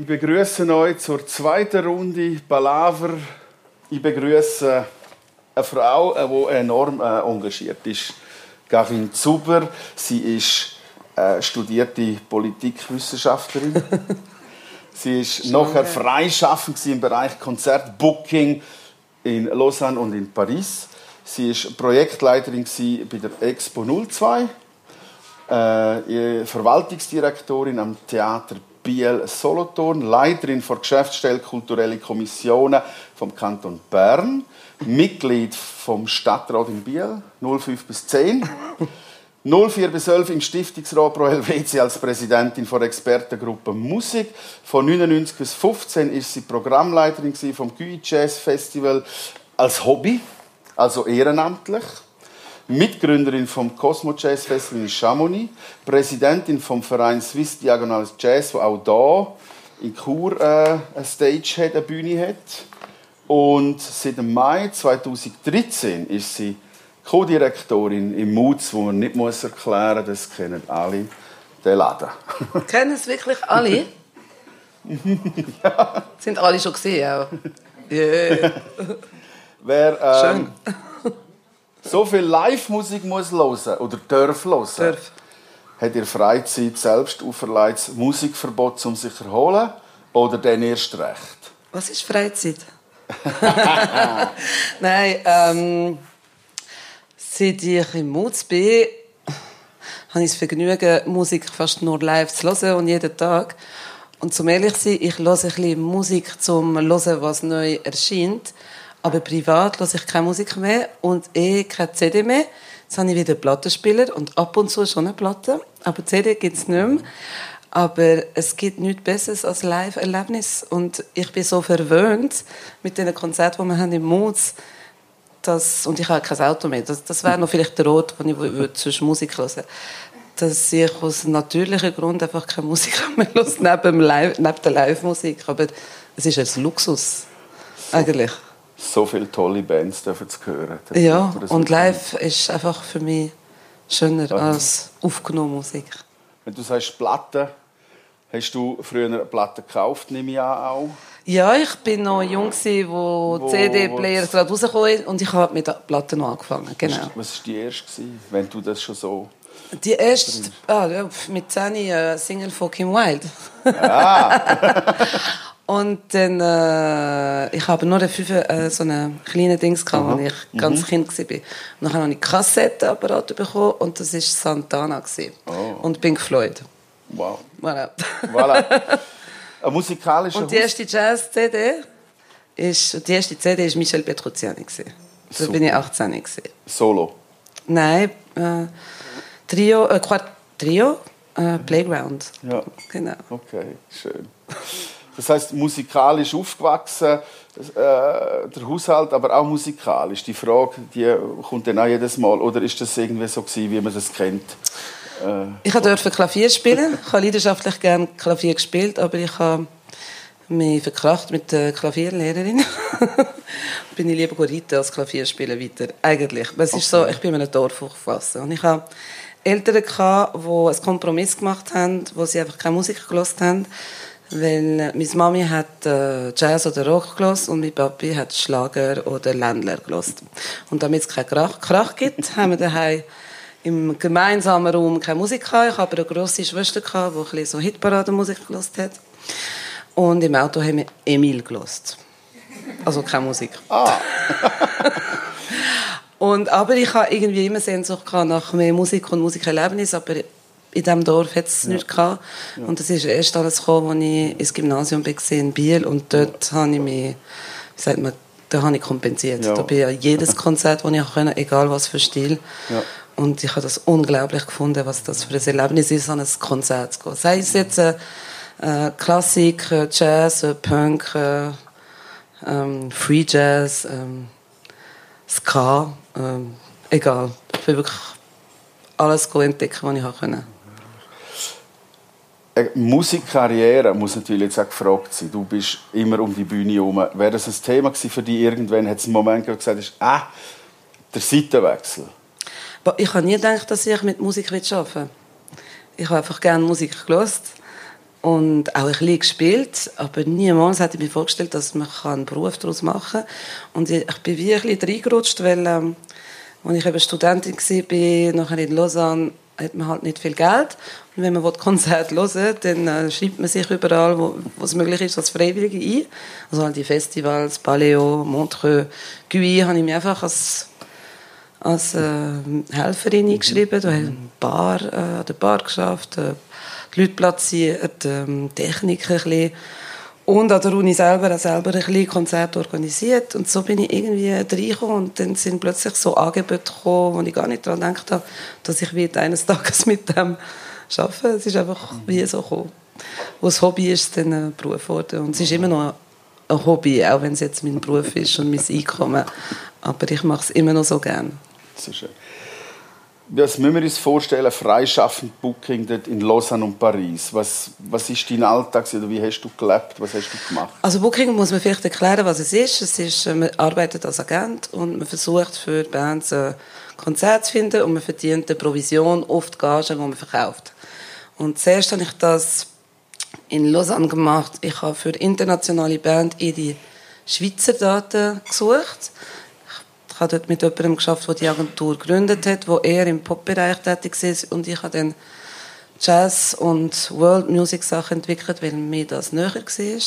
Ich begrüße euch zur zweiten Runde Palaver. Ich begrüße eine Frau, die enorm äh, engagiert ist. Karin Zuber. Sie ist äh, studierte Politikwissenschaftlerin. Sie ist nachher freischaffend im Bereich Konzertbooking in Lausanne und in Paris. Sie war Projektleiterin bei der Expo 02, äh, Verwaltungsdirektorin am Theater Biel Solothurn, Leiterin der Geschäftsstelle Kulturelle Kommissionen vom Kanton Bern, Mitglied vom Stadtrat in Biel 05 bis 10. 04 bis 11 im Stiftungsrat Pro Helvetia als Präsidentin der Expertengruppe Musik. Von 99 bis 15 ist sie Programmleiterin vom GUI Jazz Festival als Hobby, also ehrenamtlich. Mitgründerin vom Cosmo Jazz Festival in Chamonix, Präsidentin vom Verein Swiss Diagonal Jazz, der auch hier in Chur äh, eine Stage hat, eine Bühne hat. Und seit Mai 2013 ist sie Co-Direktorin im Moods, wo man nicht muss erklären muss, das kennen alle, den Laden. kennen es wirklich alle? ja. Sind alle schon gesehen auch? Yeah. Wer ähm, so viel Live-Musik muss hören oder darf hören, darf. hat ihr Freizeit selbst auferlegtes Musikverbot, um sich zu erholen oder dann erst recht? Was ist Freizeit? Nein, ähm, Seit ich im Moods bin, habe ich das Vergnügen, Musik fast nur live zu hören und jeden Tag. Und zum ehrlich zu sein, ich höre ein bisschen Musik zum Hören, was neu erscheint. Aber privat höre ich keine Musik mehr und eh keine CD mehr. Jetzt habe ich wieder einen Plattenspieler und ab und zu schon eine Platte. Aber CD gibt es nicht mehr. Aber es gibt nichts Besseres als Live-Erlebnis. Und ich bin so verwöhnt mit den Konzerten, die wir haben im Moods dass, und ich habe kein Auto mehr, das, das wäre noch vielleicht der Ort, wo ich würde Musik hören dass ich aus natürlichen Grund einfach keine Musik mehr höre, neben, neben der Live-Musik. Aber es ist ein Luxus, eigentlich. So viele tolle Bands dürfen zu hören. Ja, und live ist einfach für mich schöner als aufgenommene Musik. Wenn du sagst Platten, hast du früher eine Platte gekauft, nehme ich an auch? Ja, ich bin noch jung, wo, wo CD-Player gerade rausgekommen und ich habe mit der Platte noch angefangen. Genau. Was war die erste, wenn du das schon so... Die erste, ah, mit 10 äh, Single von Kim Wilde. Ah. und dann, äh, ich habe nur fünf, äh, so einen kleinen Dings gehabt, als ich ganz mhm. Kind war. Und dann habe ich einen Kassettenapparat bekommen und das war Santana. Oh. Und Pink Floyd. Wow. Voilà. voilà. Ein musikalischer Und die erste Jazz-CD ist, die erste CD ist Michel Petrucciani. Da bin ich 18 gewesen. Solo? Nein, äh, Trio, äh, Quart Trio, äh, Playground. Ja. Genau. Okay, schön. Das heißt, musikalisch aufgewachsen, äh, der Haushalt, aber auch musikalisch. Die Frage, die kommt dann auch jedes Mal. Oder ist das irgendwie so gewesen, wie man das kennt? Äh, ich durfte Klavier spielen. Ich habe leidenschaftlich gerne Klavier gespielt, aber ich habe mich verkracht mit der Klavierlehrerin. bin ich lieber reiten als Klavier spielen weiter. Eigentlich. Es ist so, ich bin in einem Dorf aufgewachsen. Und ich habe Eltern, die einen Kompromiss gemacht haben, wo sie einfach keine Musik gehört haben. Weil meine Mami hat äh, Jazz oder Rock gehört und mein Papi hat Schlager oder Ländler gehört. Und damit es keinen Krach, Krach gibt, haben wir daheim im gemeinsamen Raum keine Musik gehabt. Ich habe eine grosse Schwester, gehabt, die ein bisschen so Hitparadenmusik gehört hat. Und im Auto haben wir Emil gehört. Also keine Musik. Ah. und, aber ich habe irgendwie immer Sehnsucht nach mehr Musik und Musikerlebnis, aber in diesem Dorf hat es ja. nichts gehabt. Ja. Und das ist erst alles gekommen, als ich ins Gymnasium bin, in Biel. Und dort habe ich mich, wie sagt man, da habe ich kompensiert. Ja. Da bin ich jedes Konzert, das ich konnte, egal was für Stil. Ja. Und ich habe das unglaublich gefunden, was das für ein Erlebnis ist, an ein Konzert zu gehen. Sei es jetzt äh, Klassik, äh, Jazz, äh, Punk, äh, ähm, Free Jazz, ähm, Ska, ähm, egal. Ich will wirklich alles entdecken, was ich konnte. Eine Musikkarriere muss natürlich jetzt auch gefragt sein. Du bist immer um die Bühne herum. Wäre das ein Thema für dich irgendwann? Hat es einen Moment gegeben, wo du gesagt hast, ah, der Seitenwechsel? Ich habe nie gedacht, dass ich mit Musik arbeiten will. Ich habe einfach gerne Musik gelost. und auch ein bisschen gespielt, aber niemals hätte ich mir vorgestellt, dass man einen Beruf daraus machen kann. Und ich, ich bin wie ein bisschen reingerutscht, weil ähm, als ich eben Studentin war, nachher in Lausanne, hat man halt nicht viel Geld. Wenn man Konzerte hören dann äh, schreibt man sich überall, wo, es möglich ist, als Freiwillige ein. Also halt die Festivals, Paleo, Montreux, Guy, habe ich mich einfach als, als äh, Helferin eingeschrieben. Da habe ich ein Bar, äh, an der Bar geschafft, äh, die Leute platziert, ähm, Technik ein bisschen. Und an der Uni selber auch selber ein bisschen Konzerte organisiert. Und so bin ich irgendwie reingekommen. Und dann sind plötzlich so Angebote gekommen, wo ich gar nicht daran gedacht habe, dass ich eines Tages mit dem arbeite. Es ist einfach wie so gekommen. Das Hobby ist, dann ein Beruf geworden. Und es ist immer noch ein Hobby, auch wenn es jetzt mein Beruf ist und mein Einkommen. Aber ich mache es immer noch so gerne. Sehr schön. Was müssen wir uns vorstellen, freischaffend Booking dort in Lausanne und Paris? Was, was ist dein Alltag oder wie hast du gelebt? Was hast du gemacht? Also Booking muss man vielleicht erklären, was es ist. Es ist, äh, man arbeitet als Agent und man versucht für Bands ein Konzert zu finden und man verdient eine Provision auf die Gage, die man verkauft. Und zuerst habe ich das in Lausanne gemacht. Ich habe für internationale Band ihre Schweizer Daten gesucht ich habe dort mit jemandem geschafft, der die Agentur gegründet hat, wo er im Popbereich tätig ist und ich habe dann Jazz und World Music Sachen entwickelt, weil mir das näher war.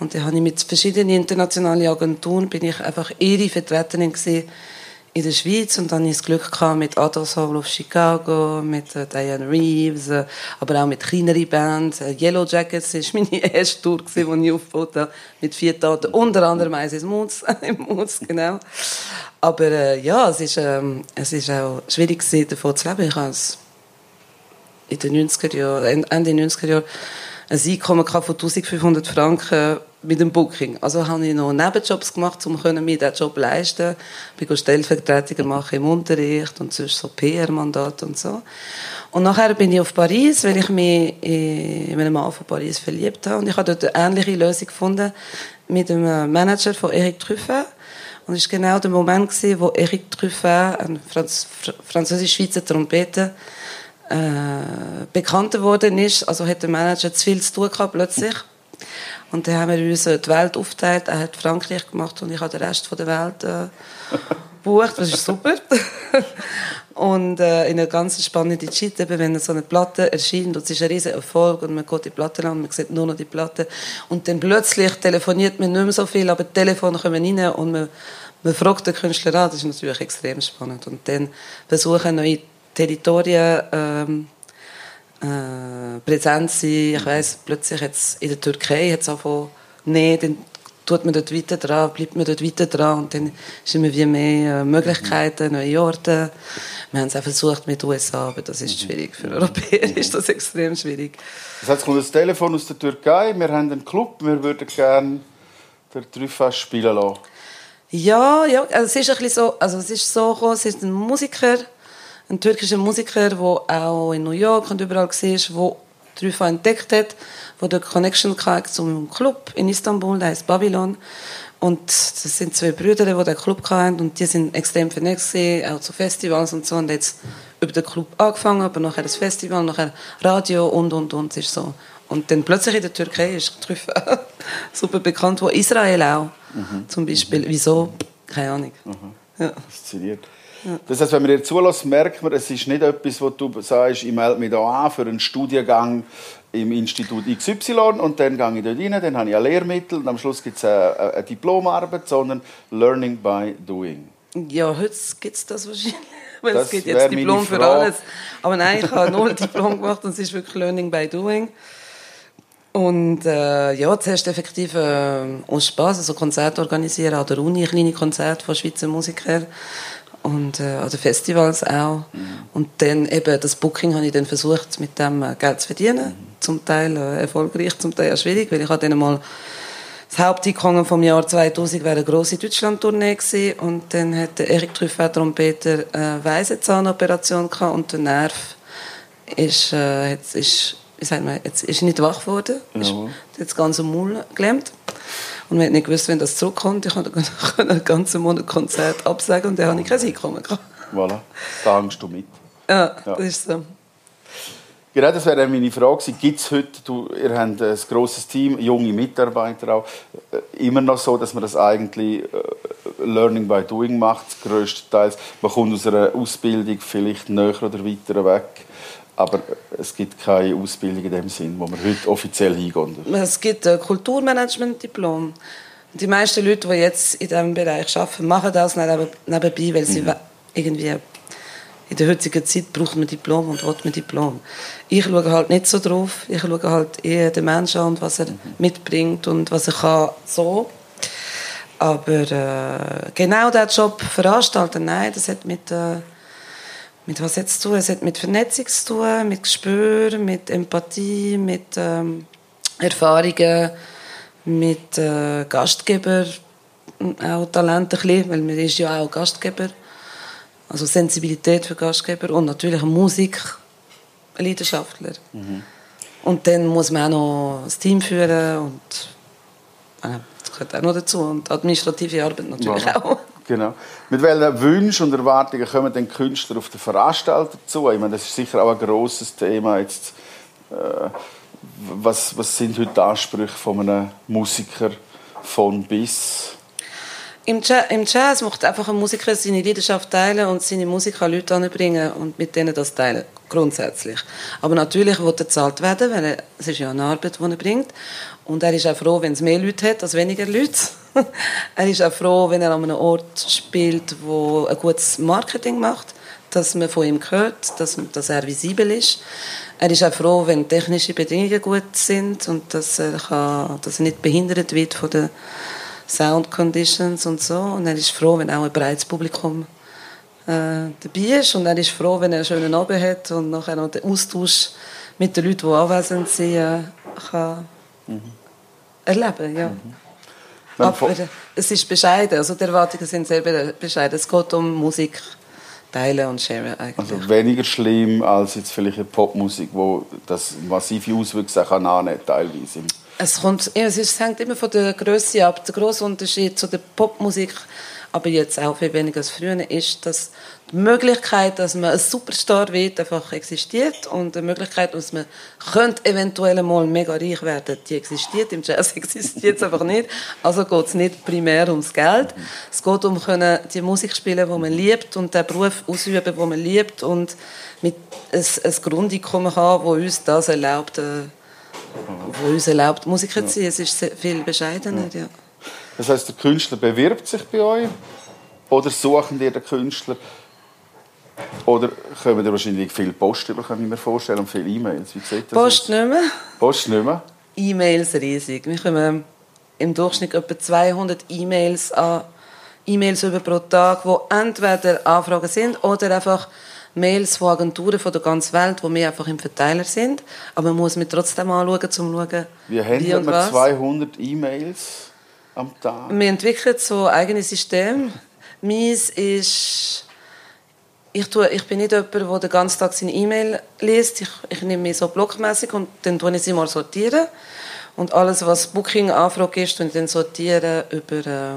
Und dann habe ich mit verschiedenen internationalen Agenturen bin ich einfach ihre Vertreterin gewesen in der Schweiz und dann hatte ich das Glück gehabt mit Adolf Soul of Chicago, mit äh, Diane Reeves, äh, aber auch mit kleineren Bands. Äh, Yellow Jackets war meine erste Tour, die ich aufgebaut habe, mit vier Taten, unter anderem eins im Mutz, genau. Aber äh, ja, es ist, ähm, es ist auch schwierig gewesen, davon zu leben. Ich habe in den 90er Jahren, Ende 90er Jahren ein Einkommen von 1500 Franken mit dem Booking. Also habe ich noch Nebenjobs gemacht, um mir diesen Job leisten Ich bin Stellvertretung machen im Unterricht und sonst so PR-Mandat und so. Und nachher bin ich auf Paris, weil ich mich in einem Mann von Paris verliebt habe. Und ich habe dort eine ähnliche Lösung gefunden mit dem Manager von Eric Truffet. Und es war genau der Moment, wo Eric Truffet, ein Franz französisch-schweizer Trompeter, äh, bekannter geworden ist. Also hat der Manager zu viel zu tun gehabt plötzlich. Und dann haben wir uns die Welt aufgeteilt. Er hat Frankreich gemacht und ich habe den Rest der Welt äh, gebucht. Das ist super. und äh, in einer ganz spannenden Zeit, eben, wenn so eine Platte erscheint und es ist ein riesiger Erfolg und man geht die Platte an, man sieht nur noch die Platte und dann plötzlich telefoniert man nicht mehr so viel, aber die Telefone kommen rein und man, man fragt den Künstler an. Das ist natürlich extrem spannend. Und dann versuchen neue Territorien ähm, äh, präsent sein. Ich weiss, plötzlich jetzt in der Türkei hat es angefangen, nee, dann tut man dort weiter dran, bleibt man dort weiter dran und dann ist immer wie mehr äh, Möglichkeiten, neue Orte. Wir haben es auch versucht mit den USA, aber das ist schwierig. Für Europäer ist das extrem schwierig. Das heißt, kommt ein Telefon aus der Türkei, wir haben einen Club, wir würden gerne den Trüffas spielen lassen. Ja, ja, also es ist ein bisschen so, also es ist so gekommen, es ist ein Musiker, ein türkischer Musiker, der auch in New York und überall war, der Trüffel entdeckt hat, der die Connection hatte zum Club in Istanbul, der heißt Babylon. Und das sind zwei Brüder, die den Club hatten und die sind extrem vernetzt auch zu Festivals und so und jetzt über den Club angefangen, aber nachher das Festival, nachher Radio und und und ist so. Und dann plötzlich in der Türkei ist Trüffel super bekannt, wo Israel auch mhm. zum Beispiel. Wieso? Keine Ahnung. Mhm. Ja. Fasziniert. Das heißt, wenn man dir zulässt, merkt man, es ist nicht etwas, wo du sagst, ich melde mich da an für einen Studiengang im Institut XY und dann gehe ich dort rein, dann habe ich ein Lehrmittel und am Schluss gibt es eine, eine Diplomarbeit, sondern Learning by Doing. Ja, heute gibt es das wahrscheinlich. Weil das es gibt jetzt Diplom für alles. Aber nein, ich habe nur ein Diplom gemacht und es ist wirklich Learning by Doing. Und äh, ja, zuerst effektiv äh, aus Spaß, also Konzerte organisieren an der Uni, kleine Konzerte von Schweizer Musikern und äh, den Festivals auch. Mhm. Und dann eben das Booking habe ich dann versucht, mit dem äh, Geld zu verdienen. Mhm. Zum Teil äh, erfolgreich, zum Teil auch schwierig, weil ich hatte dann mal das Haupteinkommen vom Jahr 2000 wäre eine grosse Deutschland-Tournee gewesen. und dann hat der Erik Trüffel, Trompeter, eine Weisenzahnoperation gehabt und der Nerv ist, äh, jetzt ist, wie sagt man, jetzt ist nicht wach geworden, ja. ist jetzt ganz am Maul gelähmt. Und wir haben nicht gewusst, wenn das zurückkommt. Ich konnte einen ganzen Monat Konzert absagen und dann habe ich kein Einkommen gehabt. Voilà, da hängst du mit. Ja, ja, das ist so. Genau, das wäre meine Frage. Gibt es heute, du, ihr habt ein grosses Team, junge Mitarbeiter auch, äh, immer noch so, dass man das eigentlich äh, Learning by Doing macht, größtenteils. Man kommt aus einer Ausbildung vielleicht näher oder weiter weg, aber es gibt keine Ausbildung in dem Sinn, wo man heute offiziell hingeht. Es gibt ein Kulturmanagement-Diplom. Die meisten Leute, die jetzt in diesem Bereich arbeiten, machen das nebenbei, weil sie mhm. irgendwie in der heutigen Zeit braucht man Diplom und will man Diplom. Ich schaue halt nicht so drauf. Ich schaue halt eher den Menschen an und was er mhm. mitbringt und was er kann so. Aber äh, genau diesen Job veranstalten, nein, das hat mit, äh, mit was jetzt zu tun? Es hat mit Vernetzung zu tun, mit Gespür, mit Empathie, mit ähm, Erfahrungen, mit äh, Gastgeber, auch Talent ein bisschen, weil man ist ja auch Gastgeber also Sensibilität für Gastgeber und natürlich ein Musikleidenschaftler. Mhm. Und dann muss man auch noch das Team führen und äh, das gehört auch noch dazu. Und administrative Arbeit natürlich ja. auch. Genau. Mit welchen Wünschen und Erwartungen kommen denn Künstler auf den Veranstalter zu? Ich meine, das ist sicher auch ein grosses Thema. Jetzt, äh, was, was sind heute die Ansprüche von einem Musiker von bis? Im Im Jazz macht einfach ein Musiker seine Leidenschaft teilen und seine Musik an Leute anbringen und mit denen das teilen. Grundsätzlich. Aber natürlich wird er bezahlt werden, weil es ist ja eine Arbeit, die er bringt. Und er ist auch froh, wenn es mehr Leute hat als weniger Leute. er ist auch froh, wenn er an einem Ort spielt, wo ein gutes Marketing macht, dass man von ihm hört, dass, dass er visibel ist. Er ist auch froh, wenn technische Bedingungen gut sind und dass er, kann, dass er nicht behindert wird von der Sound Conditions und so. Und er ist froh, wenn auch ein breites Publikum äh, dabei ist. Und er ist froh, wenn er einen schönen Abend hat und nachher noch den Austausch mit den Leuten, die anwesend sind, äh, kann mhm. erleben. Ja. Mhm. Aber es ist bescheiden. Also die Erwartungen sind sehr bescheiden. Es geht um Musik teilen und sharen eigentlich. Also weniger schlimm als jetzt vielleicht eine Popmusik, wo das massive Auswirkungen kann annehmen, teilweise. Es, kommt, es, ist, es hängt immer von der Größe ab. Der große Unterschied zu der Popmusik, aber jetzt auch viel weniger als früher, ist, dass die Möglichkeit, dass man ein Superstar wird, einfach existiert und die Möglichkeit, dass man könnte eventuell mal mega reich werden, die existiert. Im Jazz existiert es einfach nicht. Also geht es nicht primär ums Geld. Es geht um können die Musik spielen, die man liebt und den Beruf ausüben, den man liebt und mit ein, ein Grundeinkommen haben, das uns das erlaubt, äh, wo uns erlaubt, Musiker zu sein. Es ist viel bescheidener, ja. Das heißt, der Künstler bewirbt sich bei euch oder suchen ihr den Künstler? Oder kommen ihr wahrscheinlich viel Post über, kann ich mir vorstellen, und viele E-Mails? Wie sieht das Post nicht mehr. Post nicht mehr? E-Mails riesig. Wir kommen im Durchschnitt etwa 200 E-Mails an E-Mails über pro Tag, wo entweder Anfragen sind oder einfach Mails von Agenturen von der ganzen Welt, wo wir einfach im Verteiler sind. Aber man muss mir trotzdem anschauen, um zu schauen, wie handelt man 200 E-Mails am Tag? Wir entwickeln so eigene Systeme. Meins ist... Ich, tue, ich bin nicht jemand, der den ganzen Tag seine E-Mail liest. Ich, ich nehme mich so blockmäßig und dann tue ich sie mal sortieren. Und alles, was Booking-Anfrage ist, und dann sortieren über äh,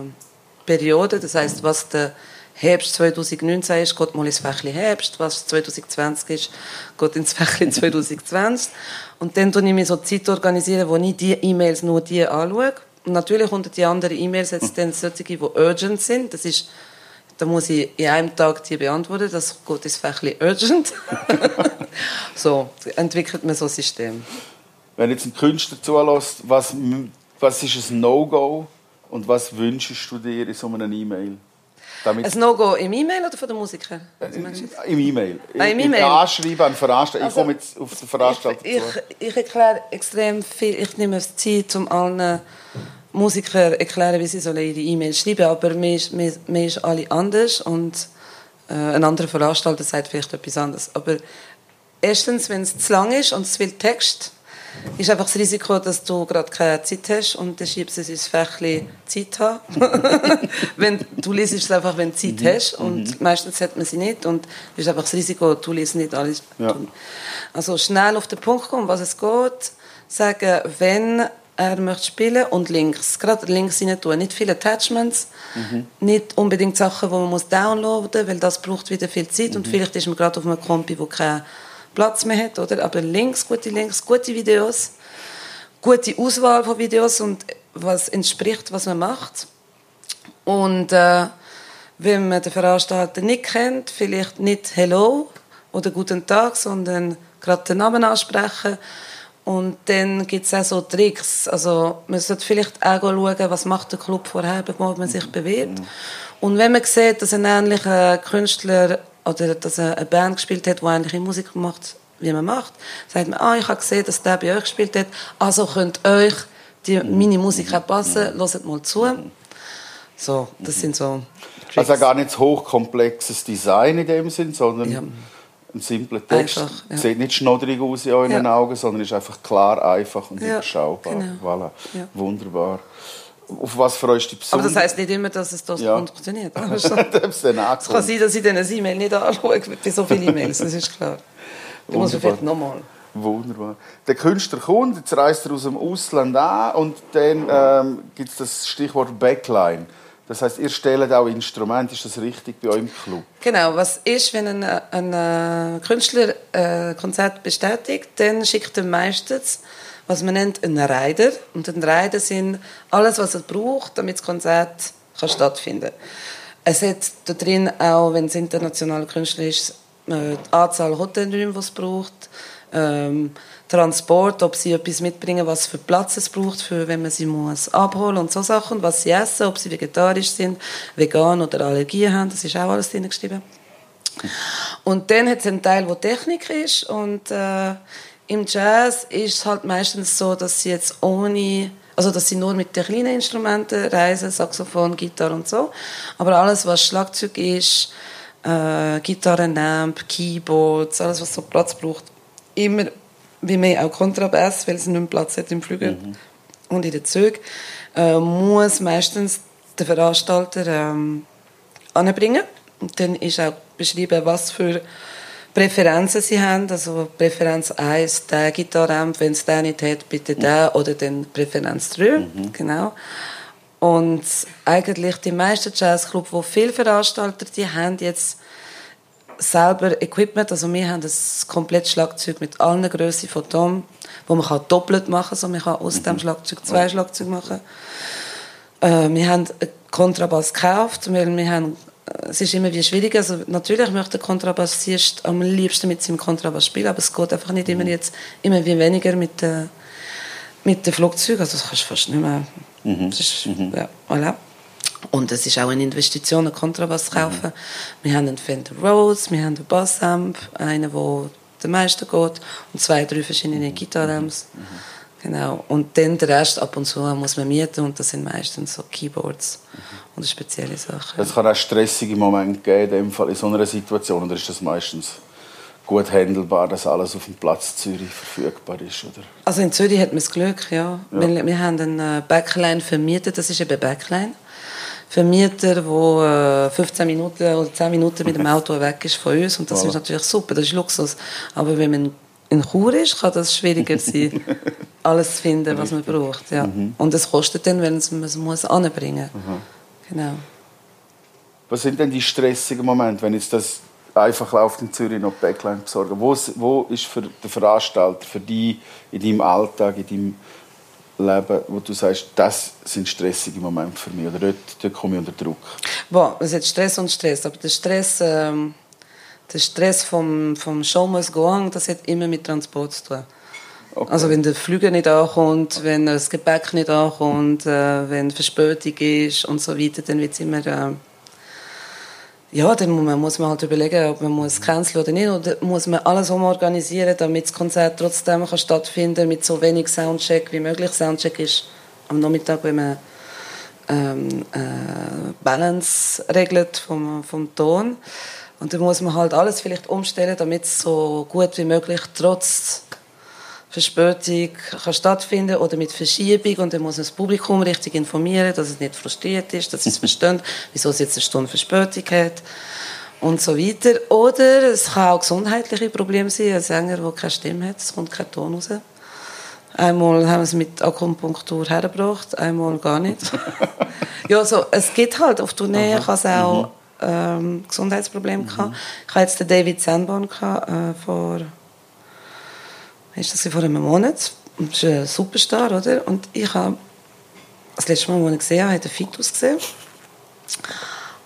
Perioden. Das heißt, was der Herbst 2019 ist, geht mal ins Fächli Herbst, was 2020 ist, geht ins Fächli 2020. Und dann organisiere ich mir so Zeit, organisieren, wo ich die E-Mails nur die anschaue. Und natürlich unter die anderen E-Mails jetzt dann solche, die urgent sind. Das ist, da muss ich in einem Tag die beantworten. Das geht ins Fächli urgent. so entwickelt man so ein System. Wenn jetzt ein Künstler zulässt, was, was ist ein No-Go und was wünschst du dir in so einer E-Mail? Damit ein No-Go im E-Mail oder von den Musikern? Äh, Im E-Mail. Ah, Im E-Mail? Anschreiben an Veranstalter. Also, ich komme jetzt auf den Veranstalter ich, ich, ich, erkläre extrem viel. Ich nehme Zeit, um allen Musikern zu erklären, wie sie ihre E-Mail schreiben sollen. Aber mir ist, mir, mir ist alle anders und äh, ein anderer Veranstalter sagt vielleicht etwas anderes. Aber erstens, wenn es zu lang ist und es viel Text ist einfach das Risiko, dass du gerade keine Zeit hast und dann schiebst du es ins Fächli Zeit haben. wenn, du liest es einfach, wenn du Zeit mhm. hast und mhm. meistens hat man sie nicht und es ist einfach das Risiko, du liest nicht alles. Ja. Also schnell auf den Punkt kommen, was es geht, sagen, wenn er möchte spielen und Links, gerade Links rein tun. Nicht viele Attachments, mhm. nicht unbedingt Sachen, die man muss downloaden muss, weil das braucht wieder viel Zeit und mhm. vielleicht ist man gerade auf einem Kompi, wo kein Platz mehr hat, oder? Aber Links, gute Links, gute Videos, gute Auswahl von Videos und was entspricht, was man macht. Und äh, wenn man den Veranstalter nicht kennt, vielleicht nicht Hello oder Guten Tag, sondern gerade den Namen ansprechen. Und dann gibt es auch so Tricks. Also man sollte vielleicht auch schauen, was macht der Club vorher, bevor man sich bewirbt. Und wenn man sieht, dass ein ähnlicher Künstler oder dass eine Band gespielt hat, die ähnliche Musik macht, wie man macht, sagt man, ah, ich habe gesehen, dass der bei euch gespielt hat, also könnt euch die, meine Musik auch passen, hört mal zu. So, das sind so Tricks. Also gar nicht hochkomplexes Design in dem Sinn, sondern ja. Ein simpler Text. Einfach, ja. Sieht nicht schnoddrig aus in euren ja. Augen, sondern ist einfach klar, einfach und überschaubar. Genau. Voilà. Wunderbar. Auf was freust du dich besonders? Aber das heisst nicht immer, dass es das ja. funktioniert. es kann sein, dass ich dann eine E-Mail nicht anschaue bei so vielen E-Mails, das ist klar. Da muss man vielleicht nochmal. Wunderbar. Der Künstler kommt, jetzt reist er aus dem Ausland an und dann ähm, gibt es das Stichwort Backline. Das heißt, ihr stellt auch Instrumente, ist das richtig bei euch im Club? Genau, was ist, wenn ein, ein, ein Künstler ein Konzert bestätigt, dann schickt er meistens, was man nennt, einen Rider. Und ein Rider sind alles, was er braucht, damit das Konzert kann stattfinden kann. Es hat da drin auch, wenn es internationale Künstler ist, äh, die Anzahl Hotelräume, die es braucht, ähm, Transport, ob sie etwas mitbringen, was für Platz es braucht, für wenn man sie muss abholen und so Sachen, was sie essen, ob sie vegetarisch sind, vegan oder Allergien haben, das ist auch alles drin geschrieben. Und dann hat es einen Teil, wo Technik ist und äh, im Jazz ist es halt meistens so, dass sie jetzt ohne also dass sie nur mit den kleinen Instrumenten reisen, Saxophon, Gitarre und so. Aber alles, was Schlagzeug ist, äh, Gitarre, Amp, Keyboards, alles, was so Platz braucht, immer wie mehr auch Kontrabass, weil es nicht mehr Platz hat im Flügel mhm. und in den Zügen, äh, muss meistens der Veranstalter ähm, anbringen. Und dann ist auch beschrieben, was für Präferenzen sie haben. Also Präferenz 1, der Gitarramp, wenn es den nicht hat, bitte mhm. der oder dann Präferenz 3. Mhm. Genau. Und eigentlich die meisten Jazzclubs, wo viele Veranstalter, die haben jetzt selber Equipment. Also wir haben ein komplettes Schlagzeug mit allen Grössen von Tom, wo man kann doppelt machen kann. Also man kann aus dem Schlagzeug zwei Schlagzeuge machen. Äh, wir haben einen Kontrabass gekauft, weil wir haben äh, es ist immer wie schwierig. Also natürlich möchte der Kontrabassist am liebsten mit seinem Kontrabass spielen, aber es geht einfach nicht immer jetzt immer wie weniger mit den mit den Flugzeugen. Also das kannst du fast nicht mehr. Mhm. Das ist, mhm. ja, voilà. Und es ist auch eine Investition, einen Kontrabass zu kaufen. Mhm. Wir haben einen Fender Rhodes, wir haben einen Bassamp, einen, der den meisten geht, und zwei, drei verschiedene Gitarramps. Mhm. Genau. Und dann der Rest ab und zu muss man mieten und das sind meistens so Keyboards mhm. und spezielle Sachen. Es kann auch stressige Momente geben in, dem Fall, in so einer Situation, oder ist das meistens gut handelbar, dass alles auf dem Platz Zürich verfügbar ist, oder? Also in Zürich hat man das Glück, ja. ja. Wir, wir haben einen Backline vermietet, das ist eben Backline. Vermieter, der 15 äh, Minuten oder 10 Minuten mit dem Auto weg ist von uns. Und das ist natürlich super, das ist Luxus. Aber wenn man in Chur ist, kann das schwieriger sein, alles zu finden, was man braucht. Ja. Mhm. Und es kostet dann, wenn man es muss anbringen muss. Mhm. Genau. Was sind denn die stressigen Momente, wenn jetzt das einfach läuft in Zürich noch Backline besorgen? Wo, wo ist für den Veranstalter, für dich in deinem Alltag, in deinem Leben, wo du sagst, das sind stressige Momente für mich oder dort, dort komme ich unter Druck? Boah, es hat Stress und Stress, aber der Stress, ähm, der Stress vom, vom Show must go on, das hat immer mit Transport zu tun. Okay. Also wenn der Flüger nicht ankommt, wenn das Gepäck nicht ankommt, äh, wenn Verspätung ist und so weiter, dann wird es immer... Äh, ja, dann muss man, muss man halt überlegen, ob man muss canceln oder nicht. Oder muss man alles umorganisieren, damit das Konzert trotzdem kann stattfinden mit so wenig Soundcheck wie möglich. Soundcheck ist am Nachmittag, wenn man ähm, äh, Balance regelt vom, vom Ton. Und dann muss man halt alles vielleicht umstellen, damit es so gut wie möglich trotz Verspätung kann stattfinden oder mit Verschiebung und dann muss man das Publikum richtig informieren, dass es nicht frustriert ist, dass es versteht, wieso es jetzt eine Stunde Verspätung hat und so weiter. Oder es kann auch gesundheitliche Probleme sein, ein Sänger, der keine Stimme hat, es kommt kein Ton raus. Einmal haben wir es mit Akupunktur hergebracht, einmal gar nicht. ja, so, es gibt halt, auf Tournee kann es auch mhm. ähm, Gesundheitsprobleme mhm. Ich hatte jetzt den David Sanborn äh, vor ist das vor einem Monat. Und das ist ein Superstar, oder? Und ich habe das letzte Mal, als ich ihn gesehen habe, hat er fit ausgesehen.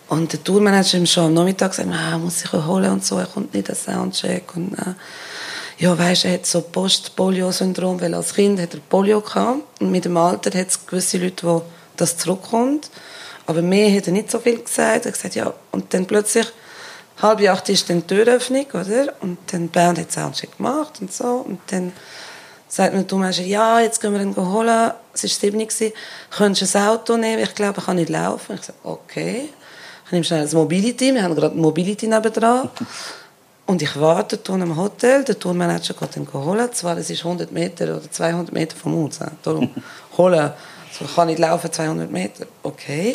Und der Tourmanager hat schon am Nachmittag gesagt, ah, muss ich holen und so, er kommt nicht, der Soundcheck. Und, äh, ja, weisst, er hat so Post-Polio-Syndrom, weil als Kind hat er Polio gehabt. Und mit dem Alter hat es gewisse Leute, wo das zurückkommt. Aber mir hat er nicht so viel gesagt. Er hat gesagt, ja, und dann plötzlich, halb acht ist dann die Türöffnung, oder? Und dann Bernd hat Soundcheck gemacht und so. Und dann sagt mir der Manager, ja, jetzt gehen wir ihn holen. Es war sieben. Könntest du ein Auto nehmen? Ich glaube, ich kann nicht laufen. Ich sage, okay. Ich nehme schnell das Mobility. Wir haben gerade Mobility nebendran. Und ich warte hier im Hotel. Der Tourmanager geht ihn holen. Zwar, es ist 100 Meter oder 200 Meter vom Haus. Darum holen. Ich kann nicht laufen, 200 Meter. Okay.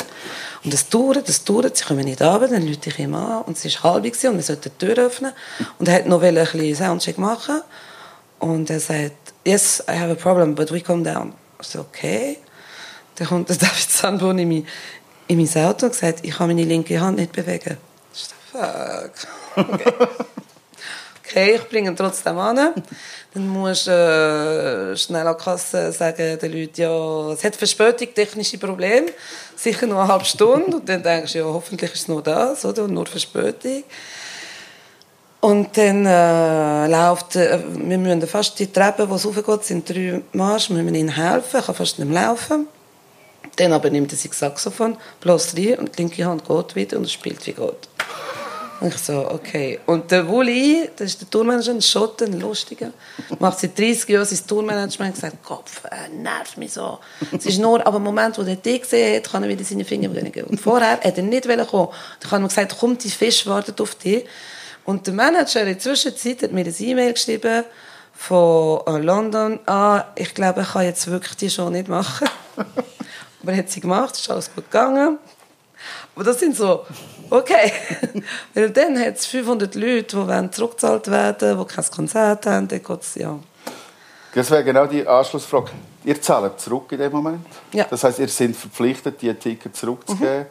Und es dauert, es dauert, sie kommen nicht runter, dann rufe ich ihm an. Und es war halb und wir sollten die Tür öffnen. Und er wollte noch ein bisschen Soundcheck machen. Und er sagt, yes, I have a problem, but we come down. Ich so, okay. Dann kommt der David Sanborn in mein, in mein Auto und sagt, ich kann meine linke Hand nicht bewegen. Ich so, fuck. Okay. Okay, ich bringe ihn trotzdem an. Dann musst du äh, schnell an die Kasse sagen den Leuten, ja, es hat Verspätung, technische Probleme, sicher nur eine halbe Stunde. Und dann denkst du, ja, hoffentlich ist es nur das, oder? Und nur Verspätung. Und dann äh, läuft, äh, wir müssen fast die Treppen, die hochgeht, sind drei Marsch, müssen ihnen helfen, kann fast nicht mehr laufen. Dann aber nimmt er sich Saxophon, bloß rein und die linke Hand geht wieder und spielt wie Gott. Und ich so, okay. Und der Wuli, das ist der Tourmanager, ein Schotten, ein Lustiger, macht seit 30 Jahren sein Tourmanagement und sagt, Kopf, äh, nervt mich so. Es ist nur, aber im Moment, wo er dich gesehen hat, kann er wieder seine Finger bringen. Und vorher hat er nicht kommen. Dann habe ich gesagt, komm, die Fisch wartet auf dich. Und der Manager in der Zwischenzeit hat mir ein E-Mail geschrieben von äh, London. Ah, ich glaube, ich kann jetzt wirklich die Show nicht machen. Aber er hat sie gemacht, ist alles gut gegangen. Aber das sind so, okay. Weil dann hat es 500 Leute, die zurückgezahlt werden wollen, die kein Konzert haben. Dann geht's, ja. Das wäre genau die Anschlussfrage. Ihr zahlt zurück in dem Moment? Ja. Das heißt, ihr seid verpflichtet, die Tickets zurückzugeben? Mhm.